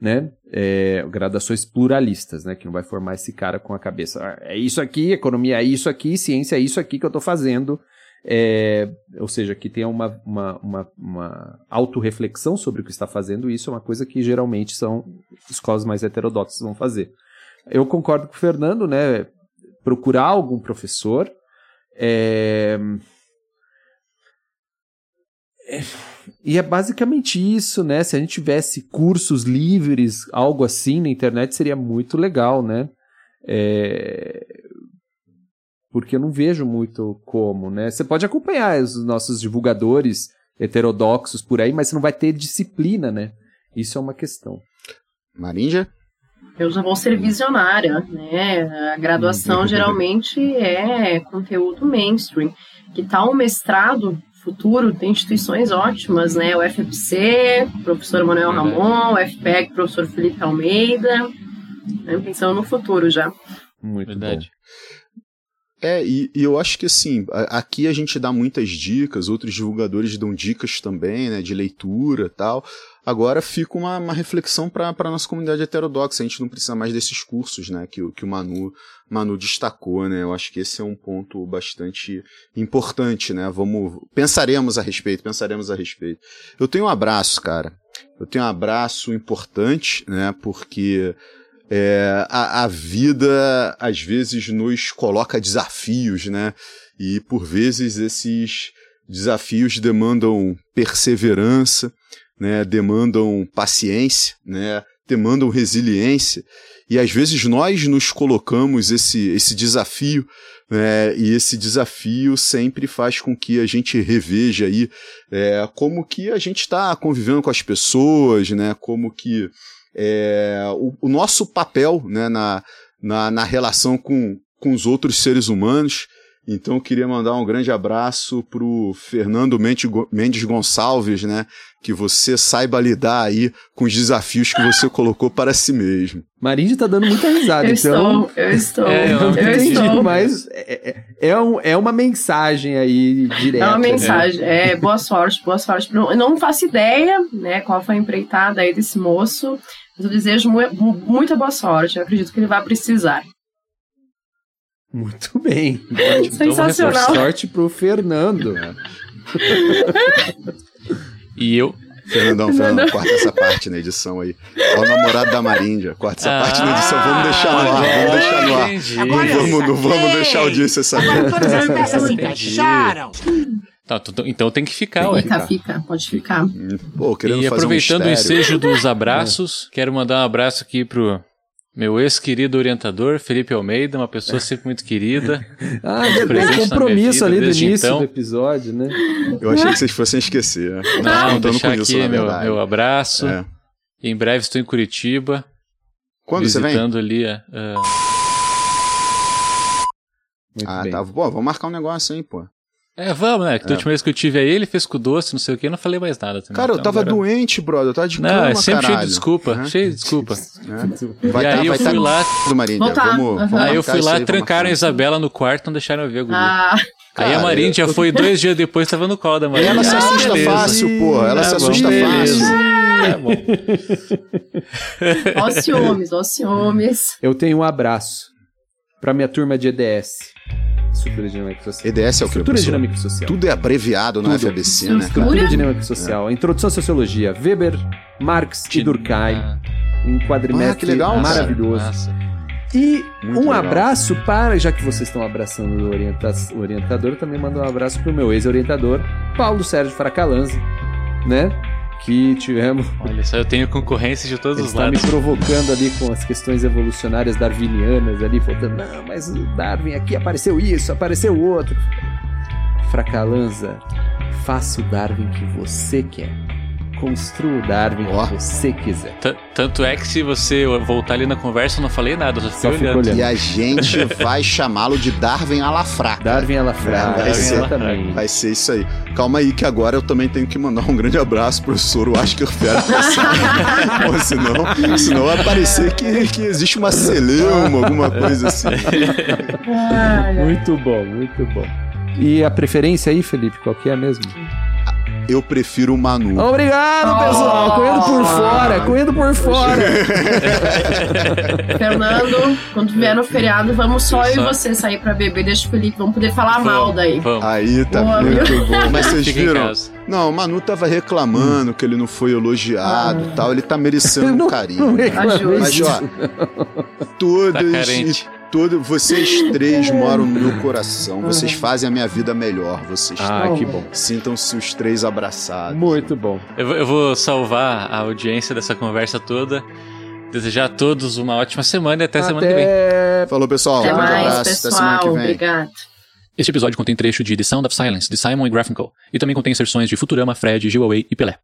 [SPEAKER 3] Né? É, graduações pluralistas, né? Que não vai formar esse cara com a cabeça. "Ah, é isso aqui, economia é isso aqui, ciência é isso aqui que eu estou fazendo. É, ou seja, que tenha uma, uma, uma, uma autorreflexão sobre o que está fazendo, isso é uma coisa que geralmente são escolas mais heterodoxas vão fazer. Eu concordo com o Fernando, né? Procurar algum professor. é, é, E é basicamente isso, né? Se a gente tivesse cursos livres, algo assim na internet, seria muito legal, né? É, Porque eu não vejo muito como, né? Você pode acompanhar os nossos divulgadores heterodoxos por aí, mas você não vai ter disciplina, né? Isso é uma questão.
[SPEAKER 2] Marinja?
[SPEAKER 4] Eu já vou ser visionária, né? A graduação geralmente é conteúdo mainstream. Que tal um mestrado futuro? Tem instituições ótimas, né? O FFC, professor Manuel
[SPEAKER 1] Verdade.
[SPEAKER 4] Ramon, o FPEC, professor Felipe Almeida. Né? Pensando no futuro já.
[SPEAKER 3] Muito
[SPEAKER 1] Verdade.
[SPEAKER 2] É, e, e eu acho que assim, aqui a gente dá muitas dicas, outros divulgadores dão dicas também, né, de leitura e tal. Agora fica uma, uma reflexão para a nossa comunidade heterodoxa, a gente não precisa mais desses cursos, né, que, o- que o Manu, Manu destacou, né, eu acho que esse é um ponto bastante importante, né, vamos, pensaremos a respeito, pensaremos a respeito. Eu tenho um abraço, cara, eu tenho um abraço importante, né, porque é, a, a vida às vezes nos coloca desafios, né? E por vezes esses desafios demandam perseverança, né? Demandam paciência, né? Demandam resiliência. E às vezes nós nos colocamos esse, esse desafio, né? E esse desafio sempre faz com que a gente reveja aí é, como que a gente está convivendo com as pessoas, né? Como que é, o, o nosso papel né, na, na, na relação com, com os outros seres humanos. Então eu queria mandar um grande abraço pro Fernando Mendes Go- Mendes Gonçalves, né? Que você saiba lidar aí com os desafios que você colocou para si mesmo.
[SPEAKER 3] Marinho tá dando muita risada,
[SPEAKER 4] Eu
[SPEAKER 3] então.
[SPEAKER 4] estou, eu estou,
[SPEAKER 1] É, eu
[SPEAKER 4] eu,
[SPEAKER 3] entendi,
[SPEAKER 4] estou.
[SPEAKER 3] mas é, é, é um- é uma mensagem aí direta.
[SPEAKER 4] É uma
[SPEAKER 3] né?
[SPEAKER 4] mensagem. É, boa sorte, boa sorte. Não, eu não faço ideia, né, qual foi a empreitada aí desse moço, mas eu desejo mu- muita boa sorte. Eu acredito que ele vai precisar.
[SPEAKER 3] Muito bem.
[SPEAKER 4] Sensacional.
[SPEAKER 3] Boa sorte pro Fernando.
[SPEAKER 1] E eu.
[SPEAKER 2] Fernandão, Fernandão, corta essa parte na edição aí. Ó o namorado da Maríndia. Corta essa parte na edição. Vamos deixar no ar, vamos deixar no ar.
[SPEAKER 1] Ah.
[SPEAKER 2] Não vamos, não vamos deixar a audiência saber.
[SPEAKER 5] Agora todas as peças se encaixaram.
[SPEAKER 1] Tá, então- então tem que ficar, ué.
[SPEAKER 4] Fica, fica, pode ficar.
[SPEAKER 2] Pô, querendo
[SPEAKER 1] E
[SPEAKER 2] fazer um
[SPEAKER 1] aproveitando o ensejo dos abraços, quero mandar um abraço aqui pro meu ex-querido orientador, Felipe Almeida, uma pessoa sempre muito querida.
[SPEAKER 3] Ah, tem
[SPEAKER 1] minha
[SPEAKER 3] compromisso ali do início
[SPEAKER 1] então.
[SPEAKER 3] do episódio, né?
[SPEAKER 2] Eu achei que vocês fossem esquecer. né?
[SPEAKER 1] Não,
[SPEAKER 2] contando
[SPEAKER 1] deixar
[SPEAKER 2] isso,
[SPEAKER 1] aqui
[SPEAKER 2] na
[SPEAKER 1] meu, meu abraço.
[SPEAKER 2] É.
[SPEAKER 1] Em breve estou em Curitiba,
[SPEAKER 2] Quando você vem?
[SPEAKER 1] visitando ali a,
[SPEAKER 3] Muito
[SPEAKER 2] Ah,
[SPEAKER 3] bem.
[SPEAKER 2] tá. Pô, vamos marcar um negócio aí, pô.
[SPEAKER 1] É, vamos, né? Que da última vez que eu tive aí, ele fez com doce, não sei o que, eu não falei mais nada também.
[SPEAKER 2] Cara, eu
[SPEAKER 1] Então,
[SPEAKER 2] tava
[SPEAKER 1] agora-
[SPEAKER 2] doente, brother. Eu tava de
[SPEAKER 1] Não,
[SPEAKER 2] cama,
[SPEAKER 1] é sempre cheio
[SPEAKER 2] caralho.
[SPEAKER 1] de desculpa,
[SPEAKER 2] Uhum.
[SPEAKER 1] cheio de desculpa.
[SPEAKER 2] É. Vai
[SPEAKER 1] e
[SPEAKER 2] tá,
[SPEAKER 1] aí eu
[SPEAKER 2] vai
[SPEAKER 1] fui
[SPEAKER 2] tá
[SPEAKER 1] lá,
[SPEAKER 2] do.
[SPEAKER 4] Voltar.
[SPEAKER 2] Vamos, vamos
[SPEAKER 1] aí eu fui lá,
[SPEAKER 2] aí,
[SPEAKER 1] trancaram a. Isabela no quarto, não deixaram eu ver a guria.
[SPEAKER 4] Ah,
[SPEAKER 1] aí a Marinha já foi dois dias depois, tava no colo da Marinha.
[SPEAKER 2] Ela se
[SPEAKER 1] Ah,
[SPEAKER 2] assusta
[SPEAKER 1] beleza.
[SPEAKER 2] fácil, porra. Ela
[SPEAKER 1] Tá
[SPEAKER 2] se
[SPEAKER 1] bom,
[SPEAKER 2] assusta
[SPEAKER 1] beleza.
[SPEAKER 2] fácil.
[SPEAKER 1] Tá bom.
[SPEAKER 4] ó ciúmes, ó ciúmes.
[SPEAKER 3] Eu tenho um abraço pra minha turma de EDS. Estrutura Dinâmica Social.
[SPEAKER 2] EDS é o que,
[SPEAKER 3] Estrutura? Dinâmica Social.
[SPEAKER 2] Tudo é abreviado no
[SPEAKER 3] Tudo.
[SPEAKER 2] FABC, né?
[SPEAKER 3] Estrutura Dinâmica Social. Introdução à Sociologia. Weber, Marx e Durkheim.
[SPEAKER 1] Ah,
[SPEAKER 3] Um quadrimestre
[SPEAKER 2] Ah, que legal,
[SPEAKER 3] maravilhoso.
[SPEAKER 1] massa.
[SPEAKER 3] E
[SPEAKER 2] Muito
[SPEAKER 3] um
[SPEAKER 2] legal.
[SPEAKER 3] abraço para, já que vocês estão abraçando o, orienta- o orientador, eu também mando um abraço para o meu ex-orientador, Paulo Sérgio Fracalanza, né? Que tivemos.
[SPEAKER 1] Olha só, eu tenho concorrência de todos
[SPEAKER 3] Ele
[SPEAKER 1] os
[SPEAKER 3] está me
[SPEAKER 1] lados.
[SPEAKER 3] provocando ali com as questões evolucionárias darwinianas ali, falando, não, mas o Darwin aqui apareceu isso, apareceu outro. Fracalanza, faça o Darwin que você quer. Construa o Darwin
[SPEAKER 2] Ó.
[SPEAKER 3] que você quiser.
[SPEAKER 1] T- Tanto é que se você voltar ali na conversa, eu não falei nada, eu só
[SPEAKER 3] Só
[SPEAKER 1] fiquei olhando.
[SPEAKER 3] olhando.
[SPEAKER 2] E a gente vai chamá-lo de Darwin Alafraca.
[SPEAKER 3] Darwin ela
[SPEAKER 2] Vai ser-
[SPEAKER 3] exatamente.
[SPEAKER 2] Vai ser isso aí. Calma aí, que agora eu também tenho que mandar um grande abraço pro professor Oscar Ferro. Pô, senão, senão vai parecer que, que existe uma celeuma, alguma coisa assim.
[SPEAKER 3] Muito bom, muito bom. E a preferência aí, Felipe, qual que é mesmo?
[SPEAKER 2] Eu prefiro o Manu.
[SPEAKER 3] Obrigado,
[SPEAKER 4] Oh.
[SPEAKER 3] pessoal. Correndo por comendo por fora.
[SPEAKER 4] Fernando, quando vier no feriado, vamos só eu e você sair pra beber. Deixa o Felipe, vamos poder falar
[SPEAKER 1] Vamos,
[SPEAKER 4] mal daí.
[SPEAKER 1] Vamos.
[SPEAKER 2] Aí tá
[SPEAKER 4] Boa,
[SPEAKER 2] muito bom. Mas vocês viram? Não, o Manu tava reclamando que ele não foi elogiado e tal. Ele tá merecendo um
[SPEAKER 3] Não
[SPEAKER 2] carinho.
[SPEAKER 3] reclamei
[SPEAKER 2] Mas,
[SPEAKER 3] disso.
[SPEAKER 2] ó, todas
[SPEAKER 1] Tá
[SPEAKER 2] todo, vocês três moram no meu coração. Vocês fazem a minha vida melhor. Vocês
[SPEAKER 3] Ah, que bom.
[SPEAKER 2] sintam-se os três abraçados.
[SPEAKER 3] Muito bom.
[SPEAKER 1] Eu, vou- eu vou salvar a audiência dessa conversa toda. Desejar a todos uma ótima semana e até, semana que vem.
[SPEAKER 3] Até
[SPEAKER 2] Falou, pessoal.
[SPEAKER 4] Até
[SPEAKER 2] um grande
[SPEAKER 4] mais,
[SPEAKER 2] abraço. Até semana que
[SPEAKER 4] pessoal.
[SPEAKER 2] vem.
[SPEAKER 4] Obrigado.
[SPEAKER 1] Este episódio contém trecho de The Sound of Silence, de Simon e Garfunkel, e também contém inserções de Futurama, Fred, Gil Away e Pelé.